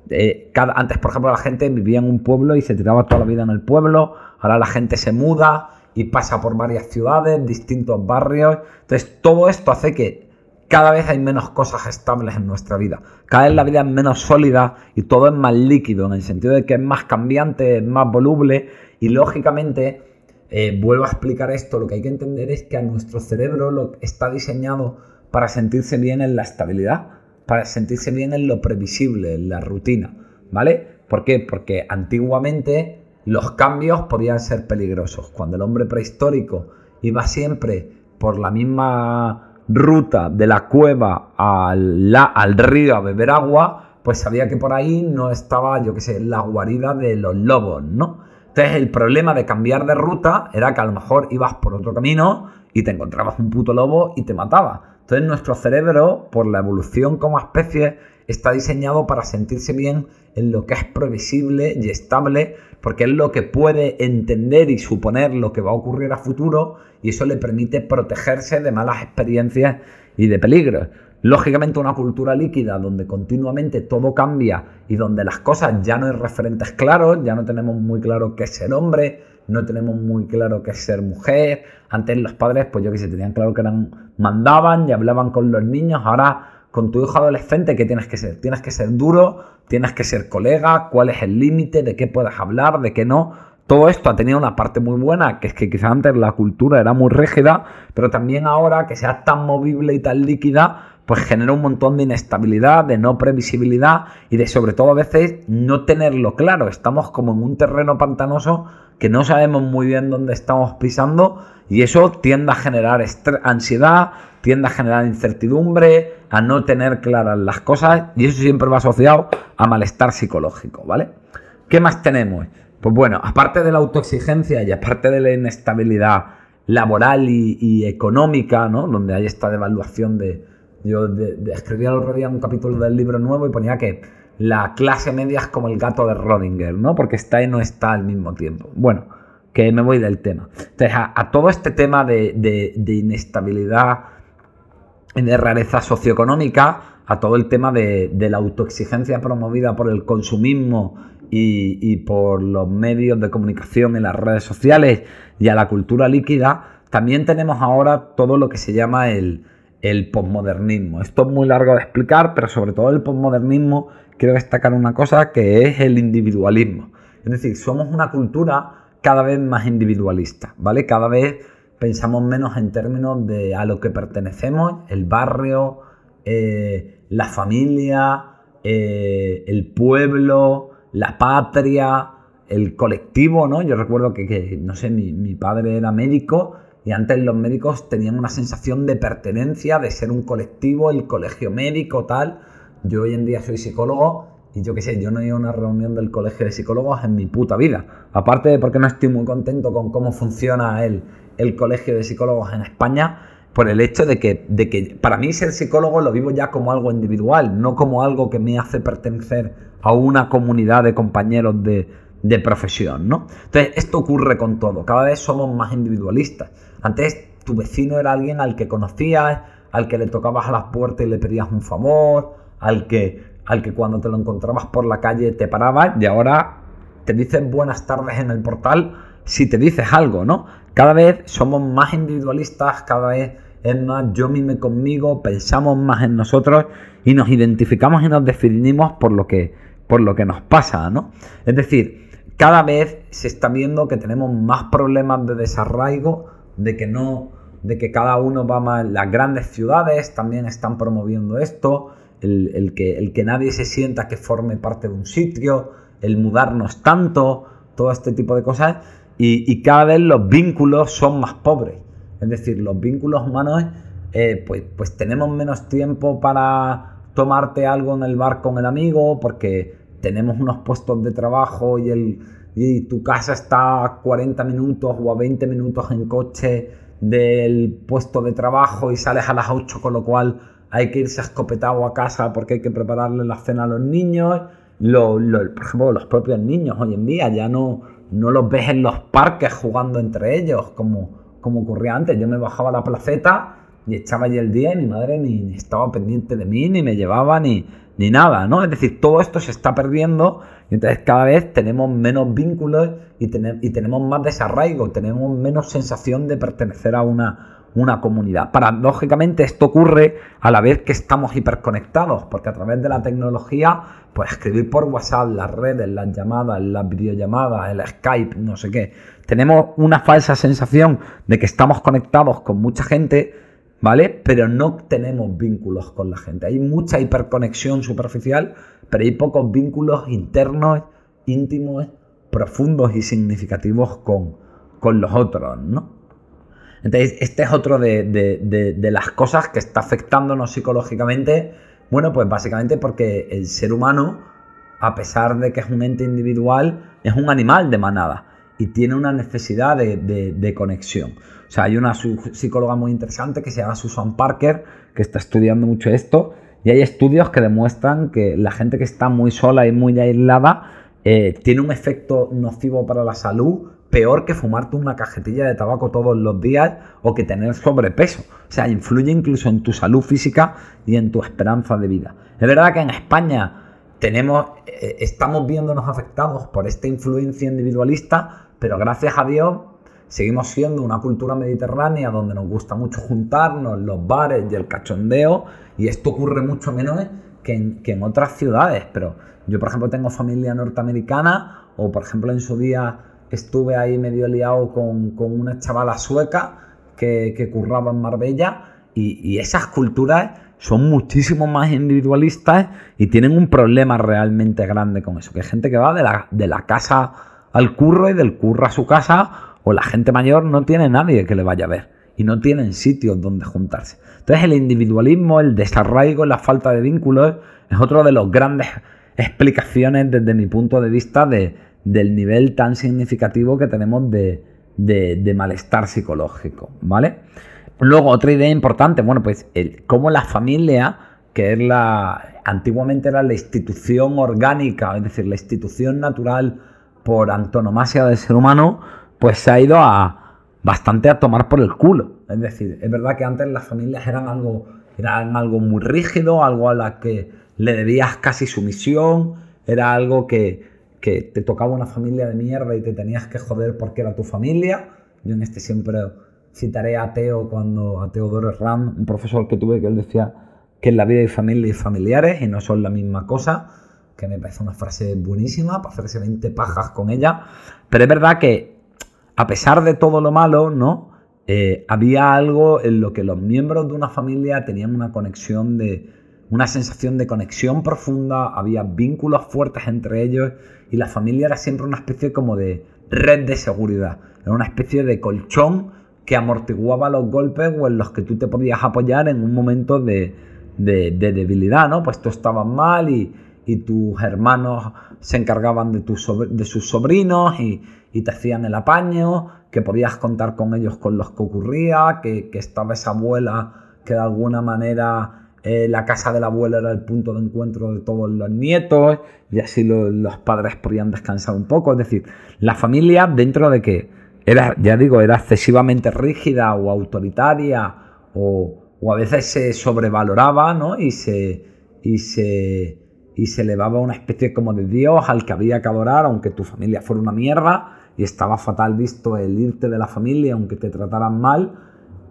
eh, antes, por ejemplo, la gente vivía en un pueblo y se tiraba toda la vida en el pueblo, ahora la gente se muda y pasa por varias ciudades, distintos barrios. Entonces, todo esto hace que cada vez hay menos cosas estables en nuestra vida. Cada vez la vida es menos sólida y todo es más líquido, en el sentido de que es más cambiante, es más voluble y lógicamente, eh, vuelvo a explicar esto, lo que hay que entender es que a nuestro cerebro lo está diseñado para sentirse bien en la estabilidad, para sentirse bien en lo previsible, en la rutina, ¿vale? ¿Por qué? Porque antiguamente los cambios podían ser peligrosos. Cuando el hombre prehistórico iba siempre por la misma ruta de la cueva al, al río a beber agua, pues sabía que por ahí no estaba, yo qué sé, la guarida de los lobos, ¿no? Entonces el problema de cambiar de ruta era que a lo mejor ibas por otro camino y te encontrabas un puto lobo y te mataba. Entonces nuestro cerebro, por la evolución como especie, está diseñado para sentirse bien en lo que es previsible y estable, porque es lo que puede entender y suponer lo que va a ocurrir a futuro y eso le permite protegerse de malas experiencias y de peligros. Lógicamente una cultura líquida donde continuamente todo cambia y donde las cosas ya no hay referentes claros, ya no tenemos muy claro qué es ser hombre, no tenemos muy claro qué es ser mujer. Antes los padres, pues yo que sé, tenían claro que eran, mandaban y hablaban con los niños, ahora con tu hijo adolescente, ¿qué tienes que ser? Tienes que ser duro, tienes que ser colega, cuál es el límite, de qué puedes hablar, de qué no. Todo esto ha tenido una parte muy buena, que es que quizás antes la cultura era muy rígida, pero también ahora que sea tan movible y tan líquida, pues genera un montón de inestabilidad, de no previsibilidad y de sobre todo a veces no tenerlo claro. Estamos como en un terreno pantanoso que no sabemos muy bien dónde estamos pisando y eso tiende a generar ansiedad, tiende a generar incertidumbre, a no tener claras las cosas y eso siempre va asociado a malestar psicológico, ¿vale? ¿Qué más tenemos? Pues bueno, aparte de la autoexigencia y aparte de la inestabilidad laboral y, económica, ¿no? Donde hay esta devaluación de... Yo escribía el otro día un capítulo del libro nuevo y ponía que la clase media es como el gato de Rodinger, ¿no? Porque está y no está al mismo tiempo. Bueno, que me voy del tema. Entonces, a, todo este tema de, de inestabilidad de rareza socioeconómica a todo el tema de, la autoexigencia promovida por el consumismo y, por los medios de comunicación en las redes sociales y a la cultura líquida, también tenemos ahora todo lo que se llama el, el posmodernismo. Esto es muy largo de explicar, pero sobre todo el posmodernismo quiero destacar una cosa que es el individualismo. Es decir, somos una cultura cada vez más individualista, ¿vale? Cada vez pensamos menos en términos de a lo que pertenecemos, el barrio, eh, la familia, eh, el pueblo, la patria, el colectivo, ¿no? Yo recuerdo que, no sé, mi, mi, padre era médico y antes los médicos tenían una sensación de pertenencia, de ser un colectivo, el colegio médico, tal. Yo hoy en día soy psicólogo y yo qué sé, yo no he ido a una reunión del colegio de psicólogos en mi puta vida. Aparte de porque no estoy muy contento con cómo funciona el, el colegio de psicólogos en España, por el hecho de que, de que para mí ser psicólogo lo vivo ya como algo individual, no como algo que me hace pertenecer a una comunidad de compañeros de, de profesión, ¿no? Entonces, esto ocurre con todo, cada vez somos más individualistas. Antes tu vecino era alguien al que conocías, al que le tocabas a las puertas y le pedías un favor, al que, al que cuando te lo encontrabas por la calle te parabas y ahora te dicen buenas tardes en el portal si te dices algo, ¿no? Cada vez somos más individualistas, cada vez es más yo mime conmigo, pensamos más en nosotros y nos identificamos y nos definimos por lo que, por lo que nos pasa, ¿no? Es decir, cada vez se está viendo que tenemos más problemas de desarraigo, de que no, de que cada uno va más. Las grandes ciudades también están promoviendo esto, el, que, el que nadie se sienta que forme parte de un sitio, el mudarnos tanto, todo este tipo de cosas, y, cada vez los vínculos son más pobres. Es decir, los vínculos humanos, eh, pues, pues tenemos menos tiempo para tomarte algo en el bar con el amigo, porque tenemos unos puestos de trabajo y, el, y tu casa está a 40 minutos o a 20 minutos en coche del puesto de trabajo y sales a las 8, con lo cual hay que irse escopetado a casa porque hay que prepararle la cena a los niños. Por ejemplo, los propios niños hoy en día ya no, no los ves en los parques jugando entre ellos como, como ocurría antes. Yo me bajaba a la placeta y echaba allí el día y mi madre ni estaba pendiente de mí, ni me llevaba, ni, ni nada, ¿no? Es decir, todo esto se está perdiendo y entonces cada vez tenemos menos vínculos y, y tenemos más desarraigo, tenemos menos sensación de pertenecer a una, una comunidad. Paradójicamente esto ocurre a la vez que estamos hiperconectados, porque a través de la tecnología, pues escribir por WhatsApp, las redes, las llamadas, las videollamadas, el Skype, no sé qué, tenemos una falsa sensación de que estamos conectados con mucha gente, ¿vale? Pero no tenemos vínculos con la gente. Hay mucha hiperconexión superficial, pero hay pocos vínculos internos, íntimos, profundos y significativos con, con los otros, ¿no? Entonces, este es otro de, de, las cosas que está afectándonos psicológicamente. Bueno, pues básicamente porque el ser humano, a pesar de que es un ente individual, es un animal de manada y tiene una necesidad de, conexión. O sea, hay una psicóloga muy interesante que se llama Susan Parker, que está estudiando mucho esto, y hay estudios que demuestran que la gente que está muy sola y muy aislada eh, tiene un efecto nocivo para la salud peor que fumarte una cajetilla de tabaco todos los días o que tener sobrepeso. O sea, influye incluso en tu salud física y en tu esperanza de vida. Es verdad que en España tenemos, eh, estamos viéndonos afectados por esta influencia individualista, pero gracias a Dios seguimos siendo una cultura mediterránea donde nos gusta mucho juntarnos, los bares y el cachondeo, y esto ocurre mucho menos que en, que en otras ciudades. Pero yo, por ejemplo, tengo familia norteamericana, o por ejemplo en su día estuve ahí medio liado con, una chavala sueca que, curraba en Marbella, y, esas culturas son muchísimo más individualistas y tienen un problema realmente grande con eso, que hay gente que va de la, de la casa al curro y del curro a su casa, o la gente mayor no tiene nadie que le vaya a ver y no tienen sitios donde juntarse. Entonces el individualismo, el desarraigo, la falta de vínculos es otro de los grandes explicaciones desde mi punto de vista de, del nivel tan significativo que tenemos de, de, malestar psicológico, ¿vale? Luego, otra idea importante, bueno, pues el, cómo la familia, que es la, antiguamente era la institución orgánica, es decir, la institución natural por antonomasia del ser humano, pues se ha ido a bastante a tomar por el culo. Es decir, es verdad que antes las familias eran algo, eran algo muy rígido, algo a la que le debías casi sumisión, era algo que, que te tocaba una familia de mierda y te tenías que joder porque era tu familia. Yo en este siempre citaré a Teo cuando a Teodoro Ram, un profesor que tuve, que él decía que en la vida hay familia y familiares y no son la misma cosa, que me parece una frase buenísima para hacerse 20 pajas con ella. Pero es verdad que a pesar de todo lo malo, ¿no? Eh, había algo en lo que los miembros de una familia tenían una conexión de, una sensación de conexión profunda, había vínculos fuertes entre ellos y la familia era siempre una especie como de red de seguridad, era una especie de colchón que amortiguaba los golpes o en los que tú te podías apoyar en un momento de, debilidad, ¿no? Pues tú estabas mal y, tus hermanos se encargaban de, de sus sobrinos y, te hacían el apaño, que podías contar con ellos con los que ocurría, que, que estaba esa abuela que de alguna manera eh, la casa de la abuela era el punto de encuentro de todos los nietos y así los padres podían descansar un poco. Es decir, la familia dentro de que era, ya digo, era excesivamente rígida o autoritaria o, a veces se sobrevaloraba ¿no? y, se, y, se, y se elevaba una especie como de Dios al que había que adorar aunque tu familia fuera una mierda y estaba fatal visto el irte de la familia aunque te trataran mal.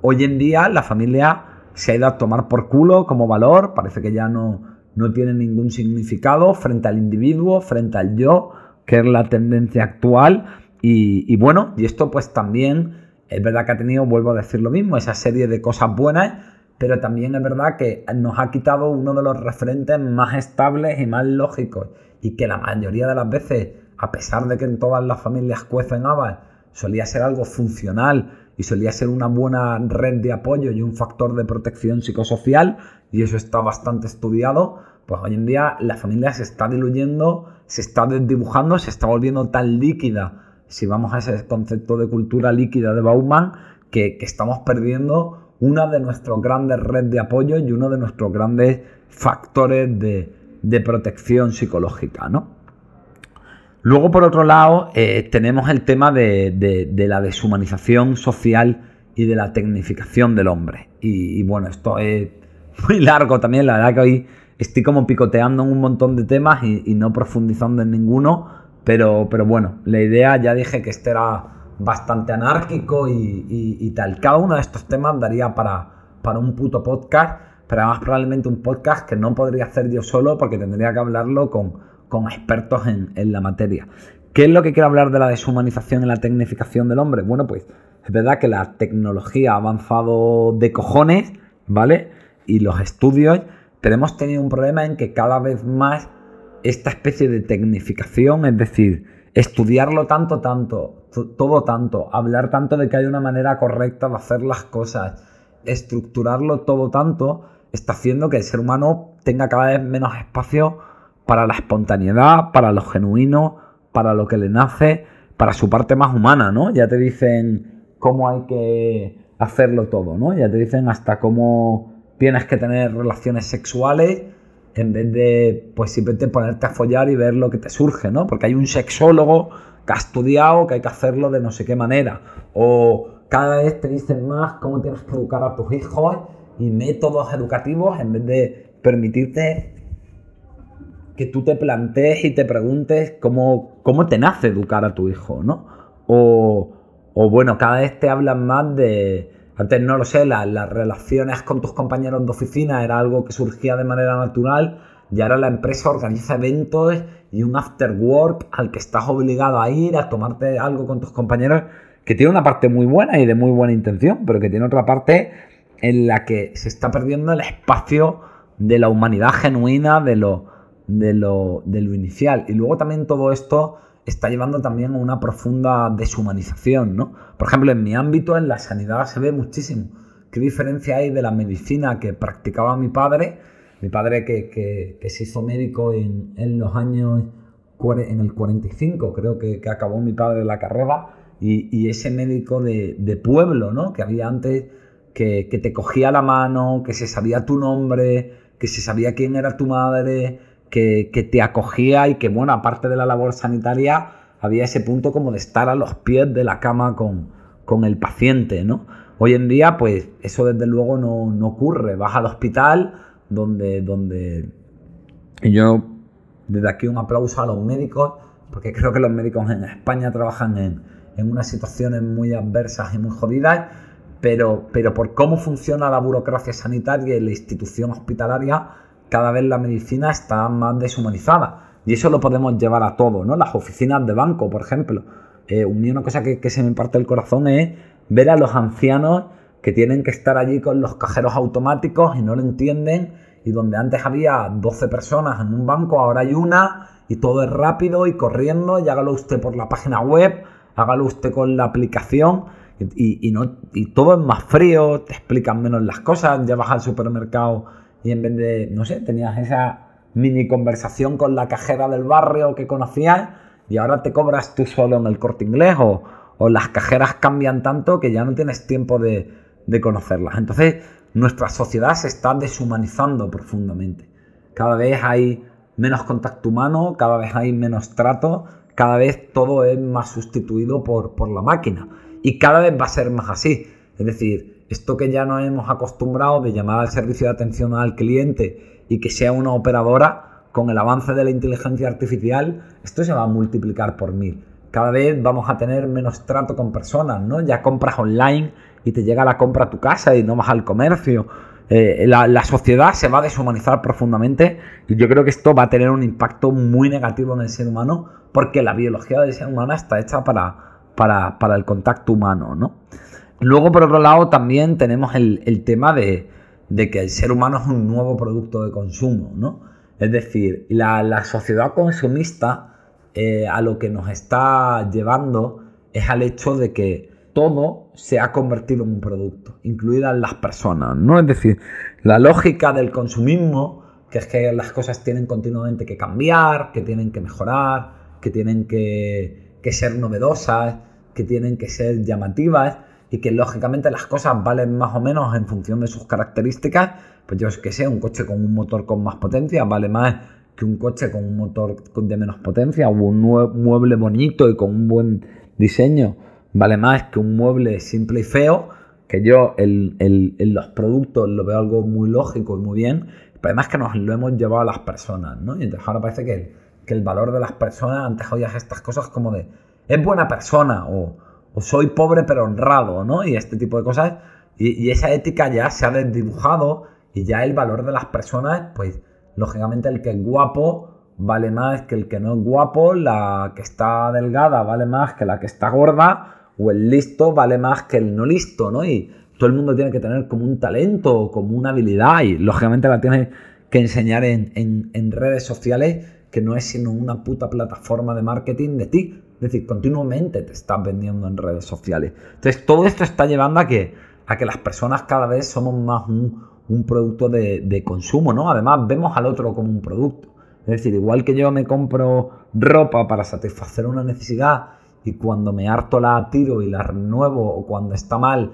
Hoy en día la familia se ha ido a tomar por culo como valor, parece que ya no, no tiene ningún significado frente al individuo, frente al yo, que es la tendencia actual. Y, bueno, y esto pues también es verdad que ha tenido, vuelvo a decir lo mismo, esa serie de cosas buenas, pero también es verdad que nos ha quitado uno de los referentes más estables y más lógicos y que la mayoría de las veces, a pesar de que en todas las familias cuecen habas, solía ser algo funcional y solía ser una buena red de apoyo y un factor de protección psicosocial, y eso está bastante estudiado, pues hoy en día la familia se está diluyendo, se está desdibujando, se está volviendo tan líquida, si vamos a ese concepto de cultura líquida de Bauman, que, estamos perdiendo una de nuestros grandes redes de apoyo y uno de nuestros grandes factores de, de protección psicológica, ¿no? Luego, por otro lado, eh, tenemos el tema de, la deshumanización social y de la tecnificación del hombre. Y, bueno, esto es muy largo también, la verdad que hoy estoy como picoteando en un montón de temas y, no profundizando en ninguno, pero, pero, bueno, la idea ya dije que este era bastante anárquico y, tal. Cada uno de estos temas daría para, para un puto podcast, pero además probablemente un podcast que no podría hacer yo solo porque tendría que hablarlo con con expertos en, la materia. ¿Qué es lo que quiero hablar de la deshumanización y la tecnificación del hombre? Bueno, pues es verdad que la tecnología ha avanzado de cojones, ¿vale? Y los estudios, pero hemos tenido un problema en que cada vez más esta especie de tecnificación, es decir, estudiarlo tanto, tanto, todo tanto, hablar tanto de que hay una manera correcta de hacer las cosas, estructurarlo todo tanto, está haciendo que el ser humano tenga cada vez menos espacio para la espontaneidad, para lo genuino, para lo que le nace, para su parte más humana, ¿no? Ya te dicen cómo hay que hacerlo todo, ¿no? Ya te dicen hasta cómo tienes que tener relaciones sexuales en vez de, pues simplemente ponerte a follar y ver lo que te surge, ¿no? Porque hay un sexólogo que ha estudiado que hay que hacerlo de no sé qué manera. O cada vez te dicen más cómo tienes que educar a tus hijos y métodos educativos en vez de permitirte que tú te plantees y te preguntes cómo, cómo te nace educar a tu hijo, ¿no? O, bueno, cada vez te hablan más de, antes no lo sé, las relaciones con tus compañeros de oficina era algo que surgía de manera natural y ahora la empresa organiza eventos y un after work al que estás obligado a ir a tomarte algo con tus compañeros que tiene una parte muy buena y de muy buena intención, pero que tiene otra parte en la que se está perdiendo el espacio de la humanidad genuina, de lo, de lo, inicial. Y luego también todo esto está llevando también a una profunda deshumanización, ¿no? Por ejemplo, en mi ámbito, en la sanidad, se ve muchísimo. ¿Qué diferencia hay de la medicina que practicaba mi padre? Mi padre que, se hizo médico en, los años, en el 45, creo que, acabó mi padre la carrera, y, ese médico de, pueblo, ¿no? Que había antes, que, que te cogía la mano, que se sabía tu nombre, que se sabía quién era tu madre, que, te acogía y que, bueno, aparte de la labor sanitaria, había ese punto como de estar a los pies de la cama con, con el paciente, ¿no? Hoy en día, pues eso desde luego no, no ocurre. Vas al hospital donde, donde... Y yo, desde aquí un aplauso a los médicos, porque creo que los médicos en España trabajan en, en unas situaciones muy adversas y muy jodidas, pero, pero por cómo funciona la burocracia sanitaria y la institución hospitalaria, cada vez la medicina está más deshumanizada. Y eso lo podemos llevar a todo, ¿no? Las oficinas de banco, por ejemplo. Eh, una cosa que, se me parte el corazón es ver a los ancianos que tienen que estar allí con los cajeros automáticos y no lo entienden y donde antes había 12 personas en un banco, ahora hay una y todo es rápido y corriendo y hágalo usted por la página web, hágalo usted con la aplicación y, no, y todo es más frío, te explican menos las cosas, ya vas al supermercado y en vez de, no sé, tenías esa mini conversación con la cajera del barrio que conocías y ahora te cobras tú solo en el corte inglés o, las cajeras cambian tanto que ya no tienes tiempo de, de conocerlas. Entonces, nuestra sociedad se está deshumanizando profundamente. Cada vez hay menos contacto humano, cada vez hay menos trato, cada vez todo es más sustituido por, por la máquina. Y cada vez va a ser más así. Es decir, esto que ya nos hemos acostumbrado de llamar al servicio de atención al cliente y que sea una operadora, con el avance de la inteligencia artificial, esto se va a multiplicar por mil. Cada vez vamos a tener menos trato con personas, ¿no? Ya compras online y te llega la compra a tu casa y no vas al comercio. Eh, la, sociedad se va a deshumanizar profundamente y yo creo que esto va a tener un impacto muy negativo en el ser humano porque la biología del ser humano está hecha para, para, el contacto humano, ¿no? Luego, por otro lado, también tenemos el, tema de, que el ser humano es un nuevo producto de consumo, ¿no? Es decir, la, sociedad consumista eh, a lo que nos está llevando es al hecho de que todo se ha convertido en un producto, incluidas las personas, ¿no? Es decir, la lógica del consumismo, que es que las cosas tienen continuamente que cambiar, que tienen que mejorar, que tienen que, ser novedosas, que tienen que ser llamativas y que lógicamente las cosas valen más o menos en función de sus características, pues yo es que sé, un coche con un motor con más potencia vale más que un coche con un motor de menos potencia o un mueble bonito y con un buen diseño vale más que un mueble simple y feo, que yo en los productos lo veo algo muy lógico y muy bien, pero además que nos lo hemos llevado a las personas, ¿no? Y entonces ahora parece que, que el valor de las personas, antes oías estas cosas como de, es buena persona soy pobre pero honrado, ¿no? Y este tipo de cosas. Y, esa ética ya se ha desdibujado y ya el valor de las personas, pues lógicamente el que es guapo vale más que el que no es guapo, la que está delgada vale más que la que está gorda o el listo vale más que el no listo, ¿no? Y todo el mundo tiene que tener como un talento, como una habilidad y lógicamente la tienes que enseñar en, redes sociales que no es sino una puta plataforma de marketing de ti. Es decir, continuamente te estás vendiendo en redes sociales. Entonces, todo esto está llevando a que, a que las personas cada vez somos más un, producto de, consumo, ¿no? Además, vemos al otro como un producto. Es decir, igual que yo me compro ropa para satisfacer una necesidad y cuando me harto la tiro y la renuevo o cuando está mal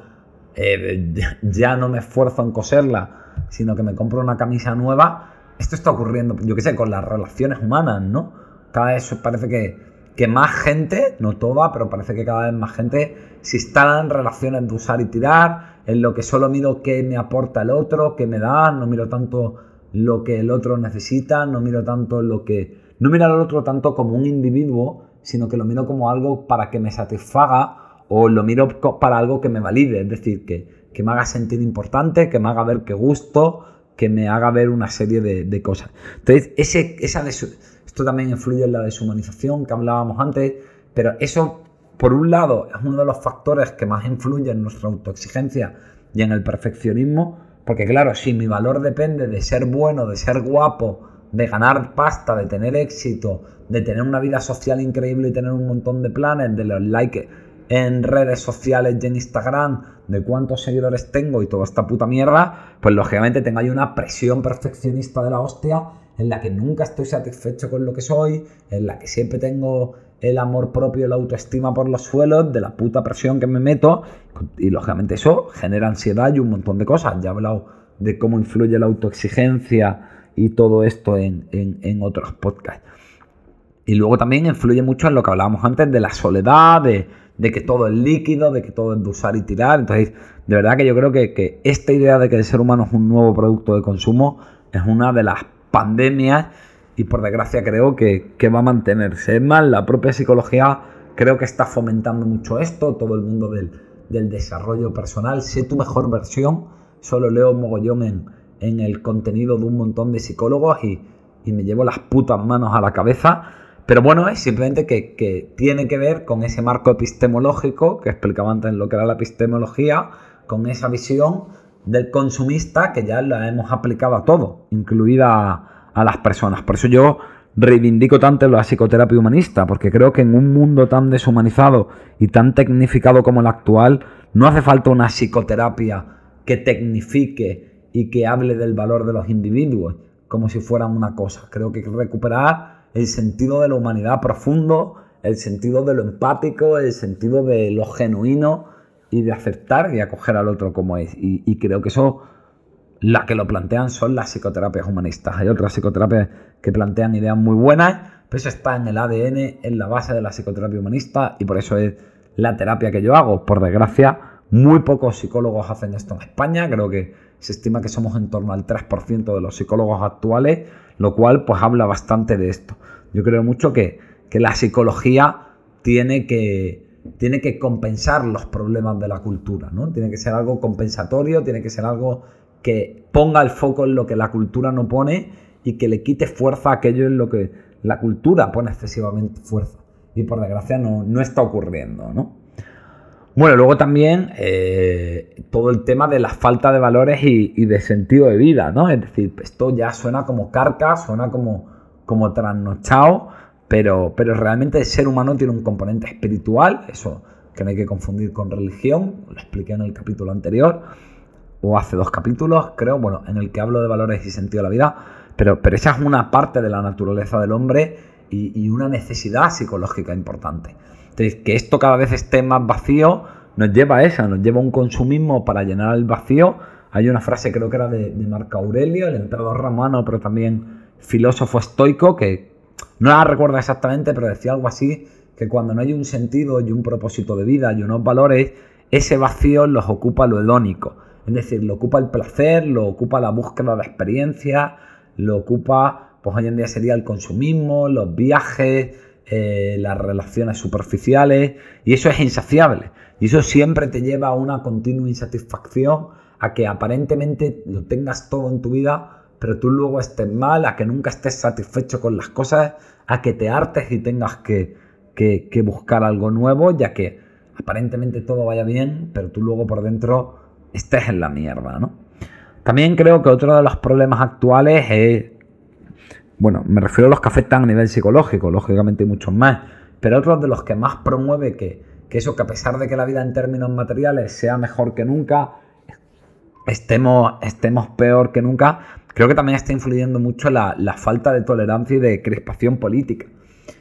eh, ya no me esfuerzo en coserla, sino que me compro una camisa nueva, esto está ocurriendo, yo qué sé, con las relaciones humanas, ¿no? Cada vez parece que, que más gente, no toda, pero parece que cada vez más gente se instalan relaciones de usar y tirar, en lo que solo miro qué me aporta el otro, qué me da, no miro tanto lo que el otro necesita, no miro tanto lo que... No miro al otro tanto como un individuo, sino que lo miro como algo para que me satisfaga o lo miro para algo que me valide, es decir, que, me haga sentir importante, que me haga ver que gusto, que me haga ver una serie de, cosas. Entonces, ese, esa esto también influye en la deshumanización que hablábamos antes, pero eso, por un lado, es uno de los factores que más influye en nuestra autoexigencia y en el perfeccionismo, porque claro, si mi valor depende de ser bueno, de ser guapo, de ganar pasta, de tener éxito, de tener una vida social increíble y tener un montón de planes, de los likes en redes sociales y en Instagram, de cuántos seguidores tengo y toda esta puta mierda, pues lógicamente tengo ahí una presión perfeccionista de la hostia en la que nunca estoy satisfecho con lo que soy, en la que siempre tengo el amor propio la autoestima por los suelos, de la puta presión que me meto, y lógicamente eso genera ansiedad y un montón de cosas. Ya he hablado de cómo influye la autoexigencia y todo esto en, otros podcasts. Y luego también influye mucho en lo que hablábamos antes de la soledad, de, que todo es líquido, de que todo es de usar y tirar. Entonces, de verdad que yo creo que, esta idea de que el ser humano es un nuevo producto de consumo es una de las pandemias y por desgracia creo que, va a mantenerse. Es más, la propia psicología creo que está fomentando mucho esto, todo el mundo del, del desarrollo personal. Sé tu mejor versión, solo leo mogollón en, en el contenido de un montón de psicólogos y, me llevo las putas manos a la cabeza. Pero bueno, es simplemente que, tiene que ver con ese marco epistemológico que explicaba antes lo que era la epistemología, con esa visión del consumista que ya la hemos aplicado a todo, incluida a, las personas. Por eso yo reivindico tanto la psicoterapia humanista, porque creo que en un mundo tan deshumanizado y tan tecnificado como el actual, no hace falta una psicoterapia que tecnifique y que hable del valor de los individuos como si fueran una cosa. Creo que hay que recuperar el sentido de la humanidad profundo, el sentido de lo empático, el sentido de lo genuino y de aceptar y acoger al otro como es. Y, creo que eso, las que lo plantean son las psicoterapias humanistas. Hay otras psicoterapias que plantean ideas muy buenas, pero eso está en el ADN, en la base de la psicoterapia humanista y por eso es la terapia que yo hago. Por desgracia, muy pocos psicólogos hacen esto en España. Creo que se estima que somos en torno al 3% de los psicólogos actuales, lo cual pues habla bastante de esto. Yo creo mucho que, que la psicología tiene que, tiene que compensar los problemas de la cultura, ¿no? Tiene que ser algo compensatorio, tiene que ser algo que ponga el foco en lo que la cultura no pone y que le quite fuerza a aquello en lo que la cultura pone excesivamente fuerza. Y por desgracia no, está ocurriendo, ¿no? Bueno, luego también eh, todo el tema de la falta de valores y, de sentido de vida, ¿no? Es decir, esto ya suena como carca, suena como, como trasnochado, pero, pero realmente el ser humano tiene un componente espiritual, eso que no hay que confundir con religión, lo expliqué en el capítulo anterior, o hace dos capítulos, creo, bueno, en el que hablo de valores y sentido de la vida, pero, pero esa es una parte de la naturaleza del hombre y, una necesidad psicológica importante. Entonces, que esto cada vez esté más vacío nos lleva a eso, nos lleva a un consumismo para llenar el vacío. Hay una frase, creo que era de, de Marco Aurelio, el emperador romano, pero también filósofo estoico, que, no la recuerdo exactamente, pero decía algo así, que cuando no hay un sentido y un propósito de vida y unos valores, ese vacío los ocupa lo hedónico. Es decir, lo ocupa el placer, lo ocupa la búsqueda de experiencia, lo ocupa, pues hoy en día sería el consumismo, los viajes, eh, las relaciones superficiales, y eso es insaciable. Y eso siempre te lleva a una continua insatisfacción, a que aparentemente lo tengas todo en tu vida, pero tú luego estés mal, a que nunca estés satisfecho con las cosas, a que te hartes y tengas que, buscar algo nuevo, ya que aparentemente todo vaya bien, pero tú luego por dentro estés en la mierda, ¿no? También creo que otro de los problemas actuales es, bueno, me refiero a los que afectan a nivel psicológico, lógicamente hay muchos más, pero otro de los que más promueve que, que eso, que a pesar de que la vida en términos materiales sea mejor que nunca, estemos, estemos peor que nunca, creo que también está influyendo mucho la, falta de tolerancia y de crispación política.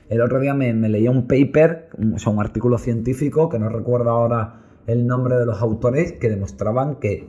El otro día me, leía un paper, un, un artículo científico, que no recuerdo ahora el nombre de los autores, que demostraban que,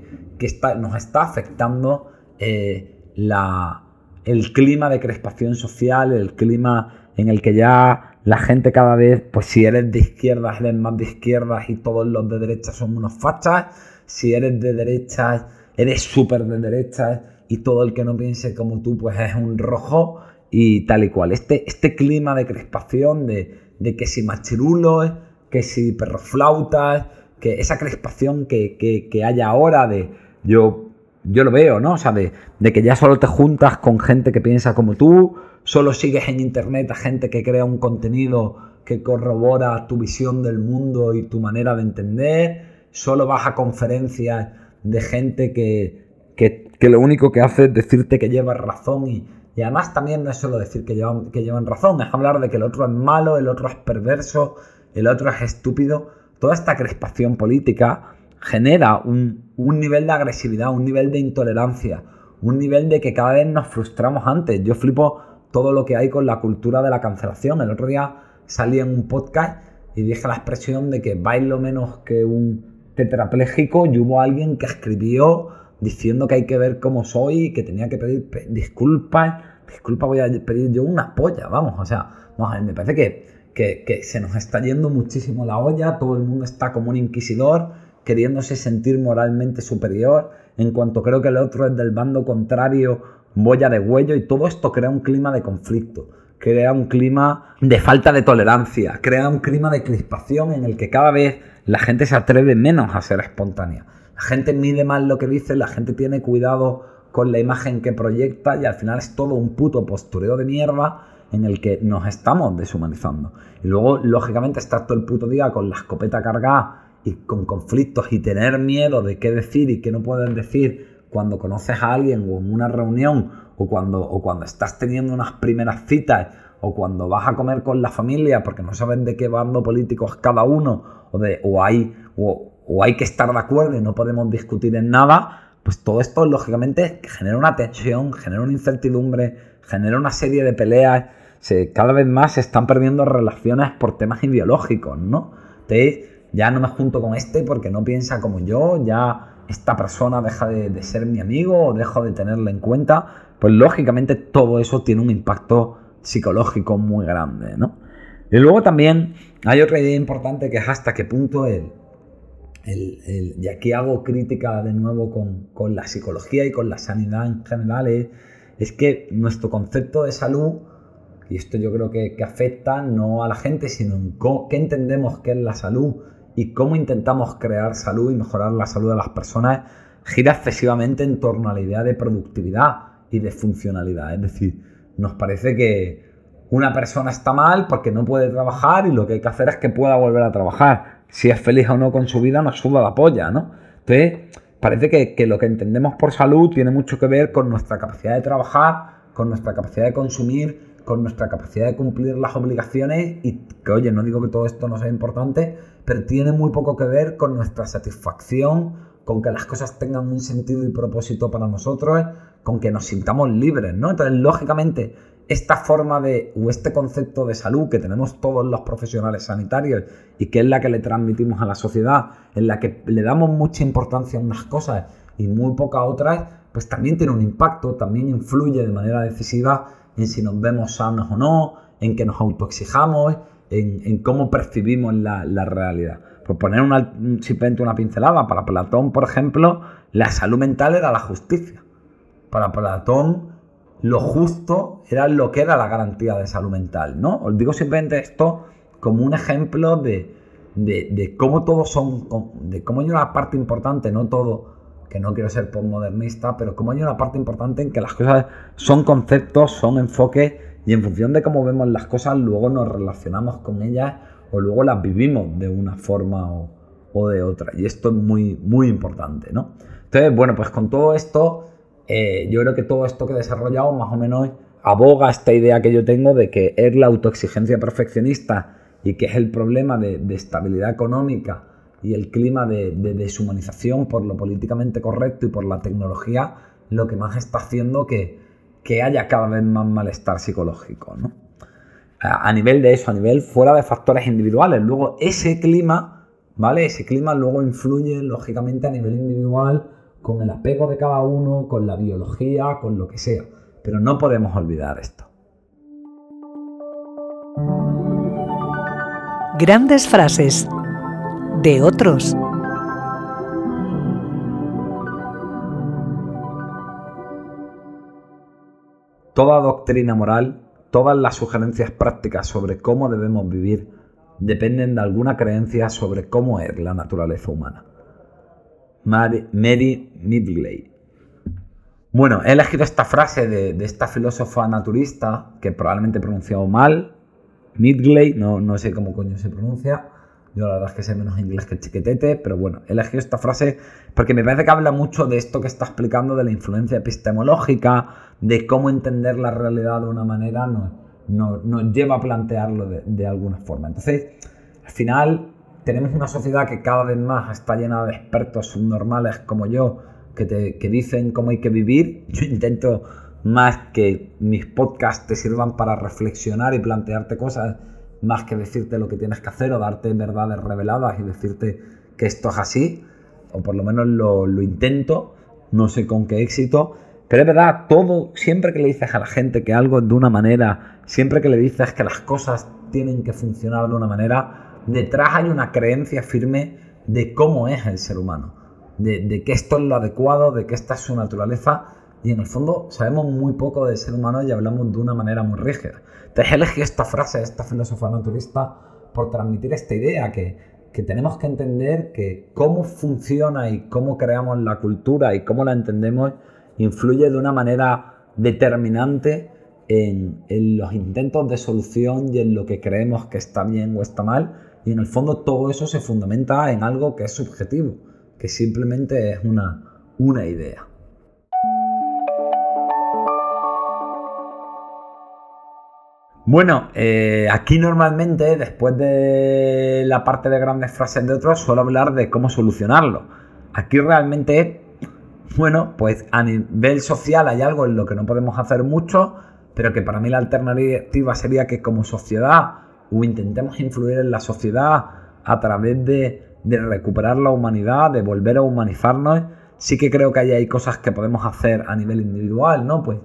nos está afectando eh, la, el clima de crispación social, el clima en el que ya la gente cada vez, pues si eres de izquierdas, eres más de izquierdas y todos los de derecha son unos fachas, si eres de derechas, eres súper de derechas y todo el que no piense como tú pues es un rojo y tal y cual. Este, este clima de crispación, de, que si machirulos, que si perroflautas, que esa crispación que, que, haya ahora de yo, yo lo veo, ¿no? O sea, de, de que ya solo te juntas con gente que piensa como tú, solo sigues en internet a gente que crea un contenido que corrobora tu visión del mundo y tu manera de entender, solo vas a conferencias de gente que, que, lo único que hace es decirte que llevas razón y, además también no es solo decir que llevan, que llevan razón, es hablar de que el otro es malo, el otro es perverso, el otro es estúpido. Toda esta crispación política genera un, un nivel de agresividad, un nivel de intolerancia, un nivel de que cada vez nos frustramos antes. Yo flipo todo lo que hay con la cultura de la cancelación. El otro día salí en un podcast y dije la expresión de que bailo menos que un tetrapléjico y hubo alguien que escribió diciendo que hay que ver cómo soy, que tenía que pedir disculpas. Disculpas voy a pedir yo una polla, vamos. O sea, me parece que, que, se nos está yendo muchísimo la olla, todo el mundo está como un inquisidor, queriéndose sentir moralmente superior, en cuanto creo que el otro es del bando contrario, boya de huello, y todo esto crea un clima de conflicto, crea un clima de falta de tolerancia, crea un clima de crispación en el que cada vez la gente se atreve menos a ser espontánea. La gente mide mal lo que dice, la gente tiene cuidado con la imagen que proyecta y al final es todo un puto postureo de mierda en el que nos estamos deshumanizando. Y luego, lógicamente, estar todo el puto día con la escopeta cargada y con conflictos y tener miedo de qué decir y qué no puedes decir cuando conoces a alguien o en una reunión o cuando, o cuando estás teniendo unas primeras citas o cuando vas a comer con la familia porque no sabes de qué bando político es cada uno o, de, o, hay, o, hay que estar de acuerdo y no podemos discutir en nada, pues todo esto lógicamente genera una tensión, genera una incertidumbre, genera una serie de peleas. Se, cada vez más se están perdiendo relaciones por temas ideológicos, ¿no? Entonces, ya no me junto con este porque no piensa como yo, ya esta persona deja de, de ser mi amigo o dejo de tenerla en cuenta, pues lógicamente todo eso tiene un impacto psicológico muy grande, ¿no? Y luego también hay otra idea importante que es hasta qué punto el, el, y aquí hago crítica de nuevo con, la psicología y con la sanidad en general, es, que nuestro concepto de salud, y esto yo creo que, afecta no a la gente, sino en qué entendemos que es la salud y cómo intentamos crear salud y mejorar la salud de las personas, gira excesivamente en torno a la idea de productividad y de funcionalidad. Es decir, nos parece que una persona está mal porque no puede trabajar y lo que hay que hacer es que pueda volver a trabajar. Si es feliz o no con su vida, nos suba la polla, ¿no? Entonces, parece que, que lo que entendemos por salud tiene mucho que ver con nuestra capacidad de trabajar, con nuestra capacidad de consumir, con nuestra capacidad de cumplir las obligaciones y que, oye, no digo que todo esto no sea importante, pero tiene muy poco que ver con nuestra satisfacción, con que las cosas tengan un sentido y propósito para nosotros, con que nos sintamos libres, ¿no? Entonces, lógicamente, esta forma de, o este concepto de salud que tenemos todos los profesionales sanitarios y que es la que le transmitimos a la sociedad, en la que le damos mucha importancia a unas cosas y muy poca a otras, pues también tiene un impacto, también influye de manera decisiva en si nos vemos sanos o no, en que nos autoexijamos, en, cómo percibimos la, la realidad. Por poner una, simplemente una pincelada, para Platón, por ejemplo, la salud mental era la justicia. Para Platón, lo justo era lo que era la garantía de salud mental, ¿no? Os digo simplemente esto como un ejemplo de, de, cómo todos son, de cómo hay una parte importante, no todo, que no quiero ser postmodernista, pero cómo hay una parte importante en que las cosas son conceptos, son enfoques, y en función de cómo vemos las cosas, luego nos relacionamos con ellas o luego las vivimos de una forma o, de otra. Y esto es muy, muy importante, ¿no? Entonces, bueno, pues con todo esto, eh, yo creo que todo esto que he desarrollado más o menos aboga esta idea que yo tengo de que es la autoexigencia perfeccionista y que es el problema de, estabilidad económica y el clima de, deshumanización por lo políticamente correcto y por la tecnología lo que más está haciendo que, que haya cada vez más malestar psicológico, ¿no? a nivel de eso, a nivel fuera de factores individuales. Luego ese clima, ¿vale? Ese clima luego influye lógicamente a nivel individual con el apego de cada uno, con la biología, con lo que sea. Pero no podemos olvidar esto. Grandes frases de otros. Toda doctrina moral Todas las sugerencias prácticas sobre cómo debemos vivir dependen de alguna creencia sobre cómo es la naturaleza humana. Mary, Midgley. Bueno, he elegido esta frase de, esta filósofa naturista, que probablemente he pronunciado mal, Midgley, no, no sé cómo coño se pronuncia, yo la verdad es que sé menos inglés que chiquetete, pero bueno, he elegido esta frase porque me parece que habla mucho de esto que está explicando, de la influencia epistemológica, de cómo entender la realidad de una manera, nos, nos, lleva a plantearlo de, alguna forma. Entonces, al final, tenemos una sociedad que cada vez más está llena de expertos subnormales como yo, que te que dicen cómo hay que vivir. Yo intento más que mis podcasts te sirvan para reflexionar y plantearte cosas más que decirte lo que tienes que hacer o darte verdades reveladas y decirte que esto es así, o por lo menos lo, intento, no sé con qué éxito, pero es verdad, todo, siempre que le dices a la gente que algo es de una manera, siempre que le dices que las cosas tienen que funcionar de una manera, detrás hay una creencia firme de cómo es el ser humano, de, de que esto es lo adecuado, de que esta es su naturaleza, y en el fondo sabemos muy poco del ser humano y hablamos de una manera muy rígida. Entonces elegí esta frase, esta filósofa naturista, por transmitir esta idea que, que tenemos que entender que cómo funciona y cómo creamos la cultura y cómo la entendemos influye de una manera determinante en, en, los intentos de solución y en lo que creemos que está bien o está mal Y en el fondo todo eso se fundamenta en algo que es subjetivo, que simplemente es una, una idea. Bueno, eh, aquí normalmente, después de la parte de grandes frases de otros, suelo hablar de cómo solucionarlo. Aquí realmente, bueno, pues a nivel social hay algo en lo que no podemos hacer mucho, pero que para mí la alternativa sería que como sociedad o intentemos influir en la sociedad a través de, recuperar la humanidad, de volver a humanizarnos. Sí que creo que ahí hay cosas que podemos hacer a nivel individual, ¿no? Pues,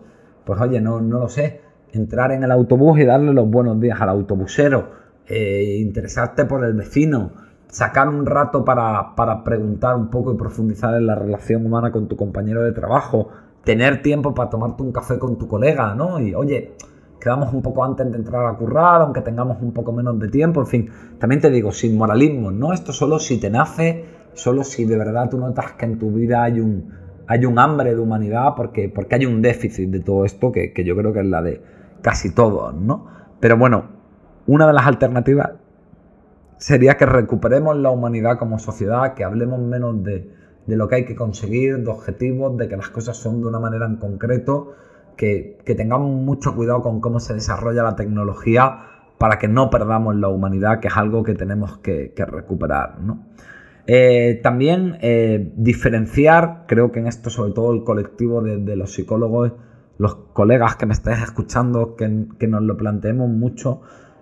pues oye, no, no lo sé entrar en el autobús y darle los buenos días al autobusero, eh, interesarte por el vecino, sacar un rato para, para, preguntar un poco y profundizar en la relación humana con tu compañero de trabajo, tener tiempo para tomarte un café con tu colega, ¿no? Y oye, quedamos un poco antes de entrar a currar, aunque tengamos un poco menos de tiempo, en fin, también te digo, sin moralismo, ¿no? Esto solo si te nace, solo si de verdad tú notas que en tu vida hay un, hay un hambre de humanidad, porque, porque hay un déficit de todo esto que, que yo creo que es la de casi todos, ¿no? Pero bueno, una de las alternativas sería que recuperemos la humanidad como sociedad, que hablemos menos de, lo que hay que conseguir, de objetivos, de que las cosas son de una manera en concreto, que, tengamos mucho cuidado con cómo se desarrolla la tecnología para que no perdamos la humanidad, que es algo que tenemos que, recuperar, ¿no? Eh, también eh, diferenciar, creo que en esto sobre todo el colectivo de los psicólogos, los colegas que me estáis escuchando, que, nos lo planteemos mucho,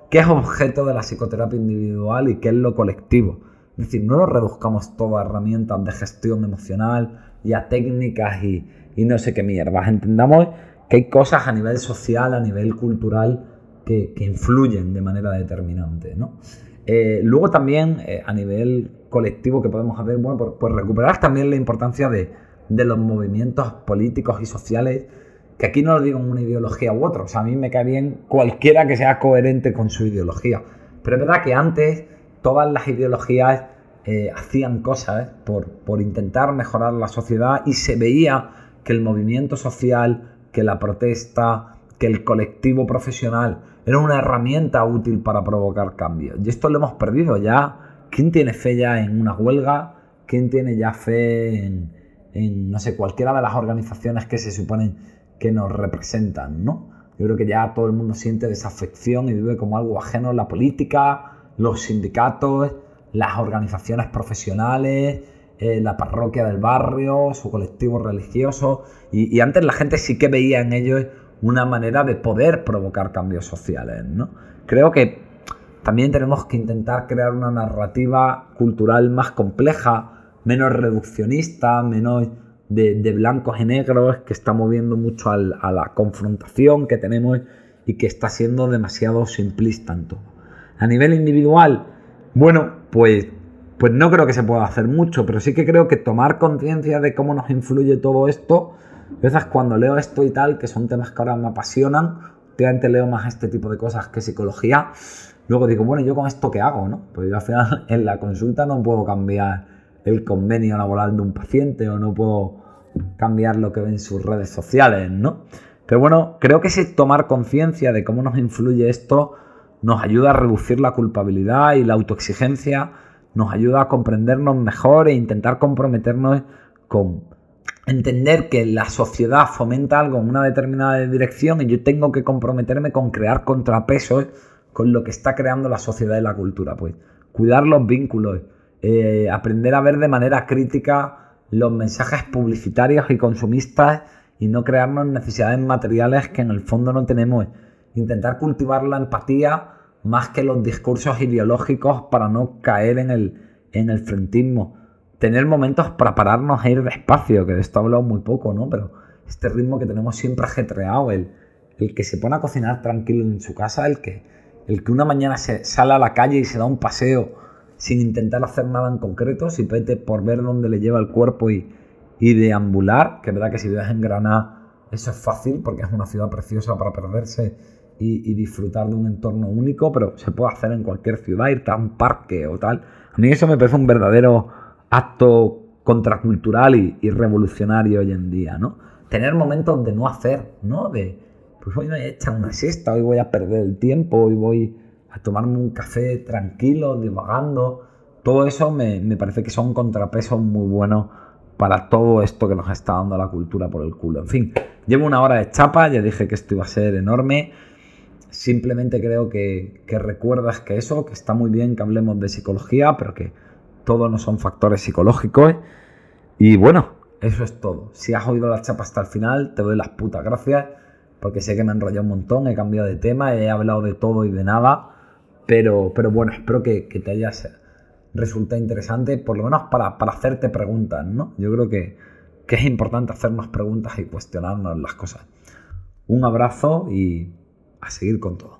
qué es objeto de la psicoterapia individual y qué es lo colectivo. Es decir, no lo reduzcamos todo a herramientas de gestión emocional y a técnicas y, no sé qué mierdas. Entendamos que hay cosas a nivel social, a nivel cultural, que, influyen de manera determinante. ¿no? Eh, luego también eh, a nivel colectivo que podemos haber, bueno, pues, recuperar también la importancia de, de los movimientos políticos y sociales que aquí no lo digo en una ideología u otra, o sea, a mí me cae bien cualquiera que sea coherente con su ideología. Pero es verdad que antes todas las ideologías eh, hacían cosas por, por intentar mejorar la sociedad y se veía que el movimiento social, que la protesta, que el colectivo profesional era una herramienta útil para provocar cambios. Y esto lo hemos perdido ya. ¿Quién tiene fe ya en una huelga? ¿Quién tiene ya fe en, no sé, cualquiera de las organizaciones que se suponen que nos representan, ¿no? Yo creo que ya todo el mundo siente desafección y vive como algo ajeno la política, los sindicatos, las organizaciones profesionales, eh, la parroquia del barrio, su colectivo religioso. Y, antes la gente sí que veía en ellos una manera de poder provocar cambios sociales, ¿no? Creo que también tenemos que intentar crear una narrativa cultural más compleja, menos reduccionista, menos de, blancos y negros que está moviendo mucho a la confrontación que tenemos y que está siendo demasiado simplista en todo. A nivel individual, bueno, pues, pues no creo que se pueda hacer mucho, pero sí que creo que tomar conciencia de cómo nos influye todo esto, a veces cuando leo esto y tal, que son temas que ahora me apasionan, últimamente leo más este tipo de cosas que psicología, luego digo, bueno, ¿yo con esto qué hago? No? Pues yo al final en la consulta no puedo cambiar el convenio laboral de un paciente o no puedo cambiar lo que ven sus redes sociales, ¿no? Pero bueno, creo que ese tomar conciencia de cómo nos influye esto nos ayuda a reducir la culpabilidad y la autoexigencia, nos ayuda a comprendernos mejor e intentar comprometernos con entender que la sociedad fomenta algo en una determinada dirección y yo tengo que comprometerme con crear contrapesos con lo que está creando la sociedad y la cultura. Pues cuidar los vínculos, eh, aprender a ver de manera crítica los mensajes publicitarios y consumistas y no crearnos necesidades materiales que en el fondo no tenemos. Intentar cultivar la empatía más que los discursos ideológicos para no caer en el, en el frentismo. Tener momentos para pararnos a ir despacio, que de esto he hablado muy poco, ¿no? Pero este ritmo que tenemos siempre ajetreado, el, el que se pone a cocinar tranquilo en su casa, el que, el que una mañana se sale a la calle y se da un paseo sin intentar hacer nada en concreto, simplemente por ver dónde le lleva el cuerpo y, y deambular, que es verdad que si vives en Granada eso es fácil porque es una ciudad preciosa para perderse y, disfrutar de un entorno único, pero se puede hacer en cualquier ciudad, irte a un parque o tal. A mí eso me parece un verdadero acto contracultural y, revolucionario hoy en día, ¿no? Tener momentos de no hacer, ¿no? De, pues hoy me he echado una siesta, hoy voy a perder el tiempo, hoy voy a tomarme un café tranquilo, divagando. Todo eso me, me parece que son contrapesos muy buenos para todo esto que nos está dando la cultura por el culo. En fin, llevo una hora de chapa, ya dije que esto iba a ser enorme. Simplemente creo que, que recuerdas que eso, que está muy bien que hablemos de psicología, pero que todo no son factores psicológicos. Y bueno, eso es todo. Si has oído la chapa hasta el final, te doy las putas gracias, porque sé que me he enrollado un montón, he cambiado de tema, he hablado de todo y de nada. Pero, pero bueno, espero que, te hayas resulta interesante, por lo menos para, para hacerte preguntas, ¿no? Yo creo que, que es importante hacernos preguntas y cuestionarnos las cosas. Un abrazo y a seguir con todo.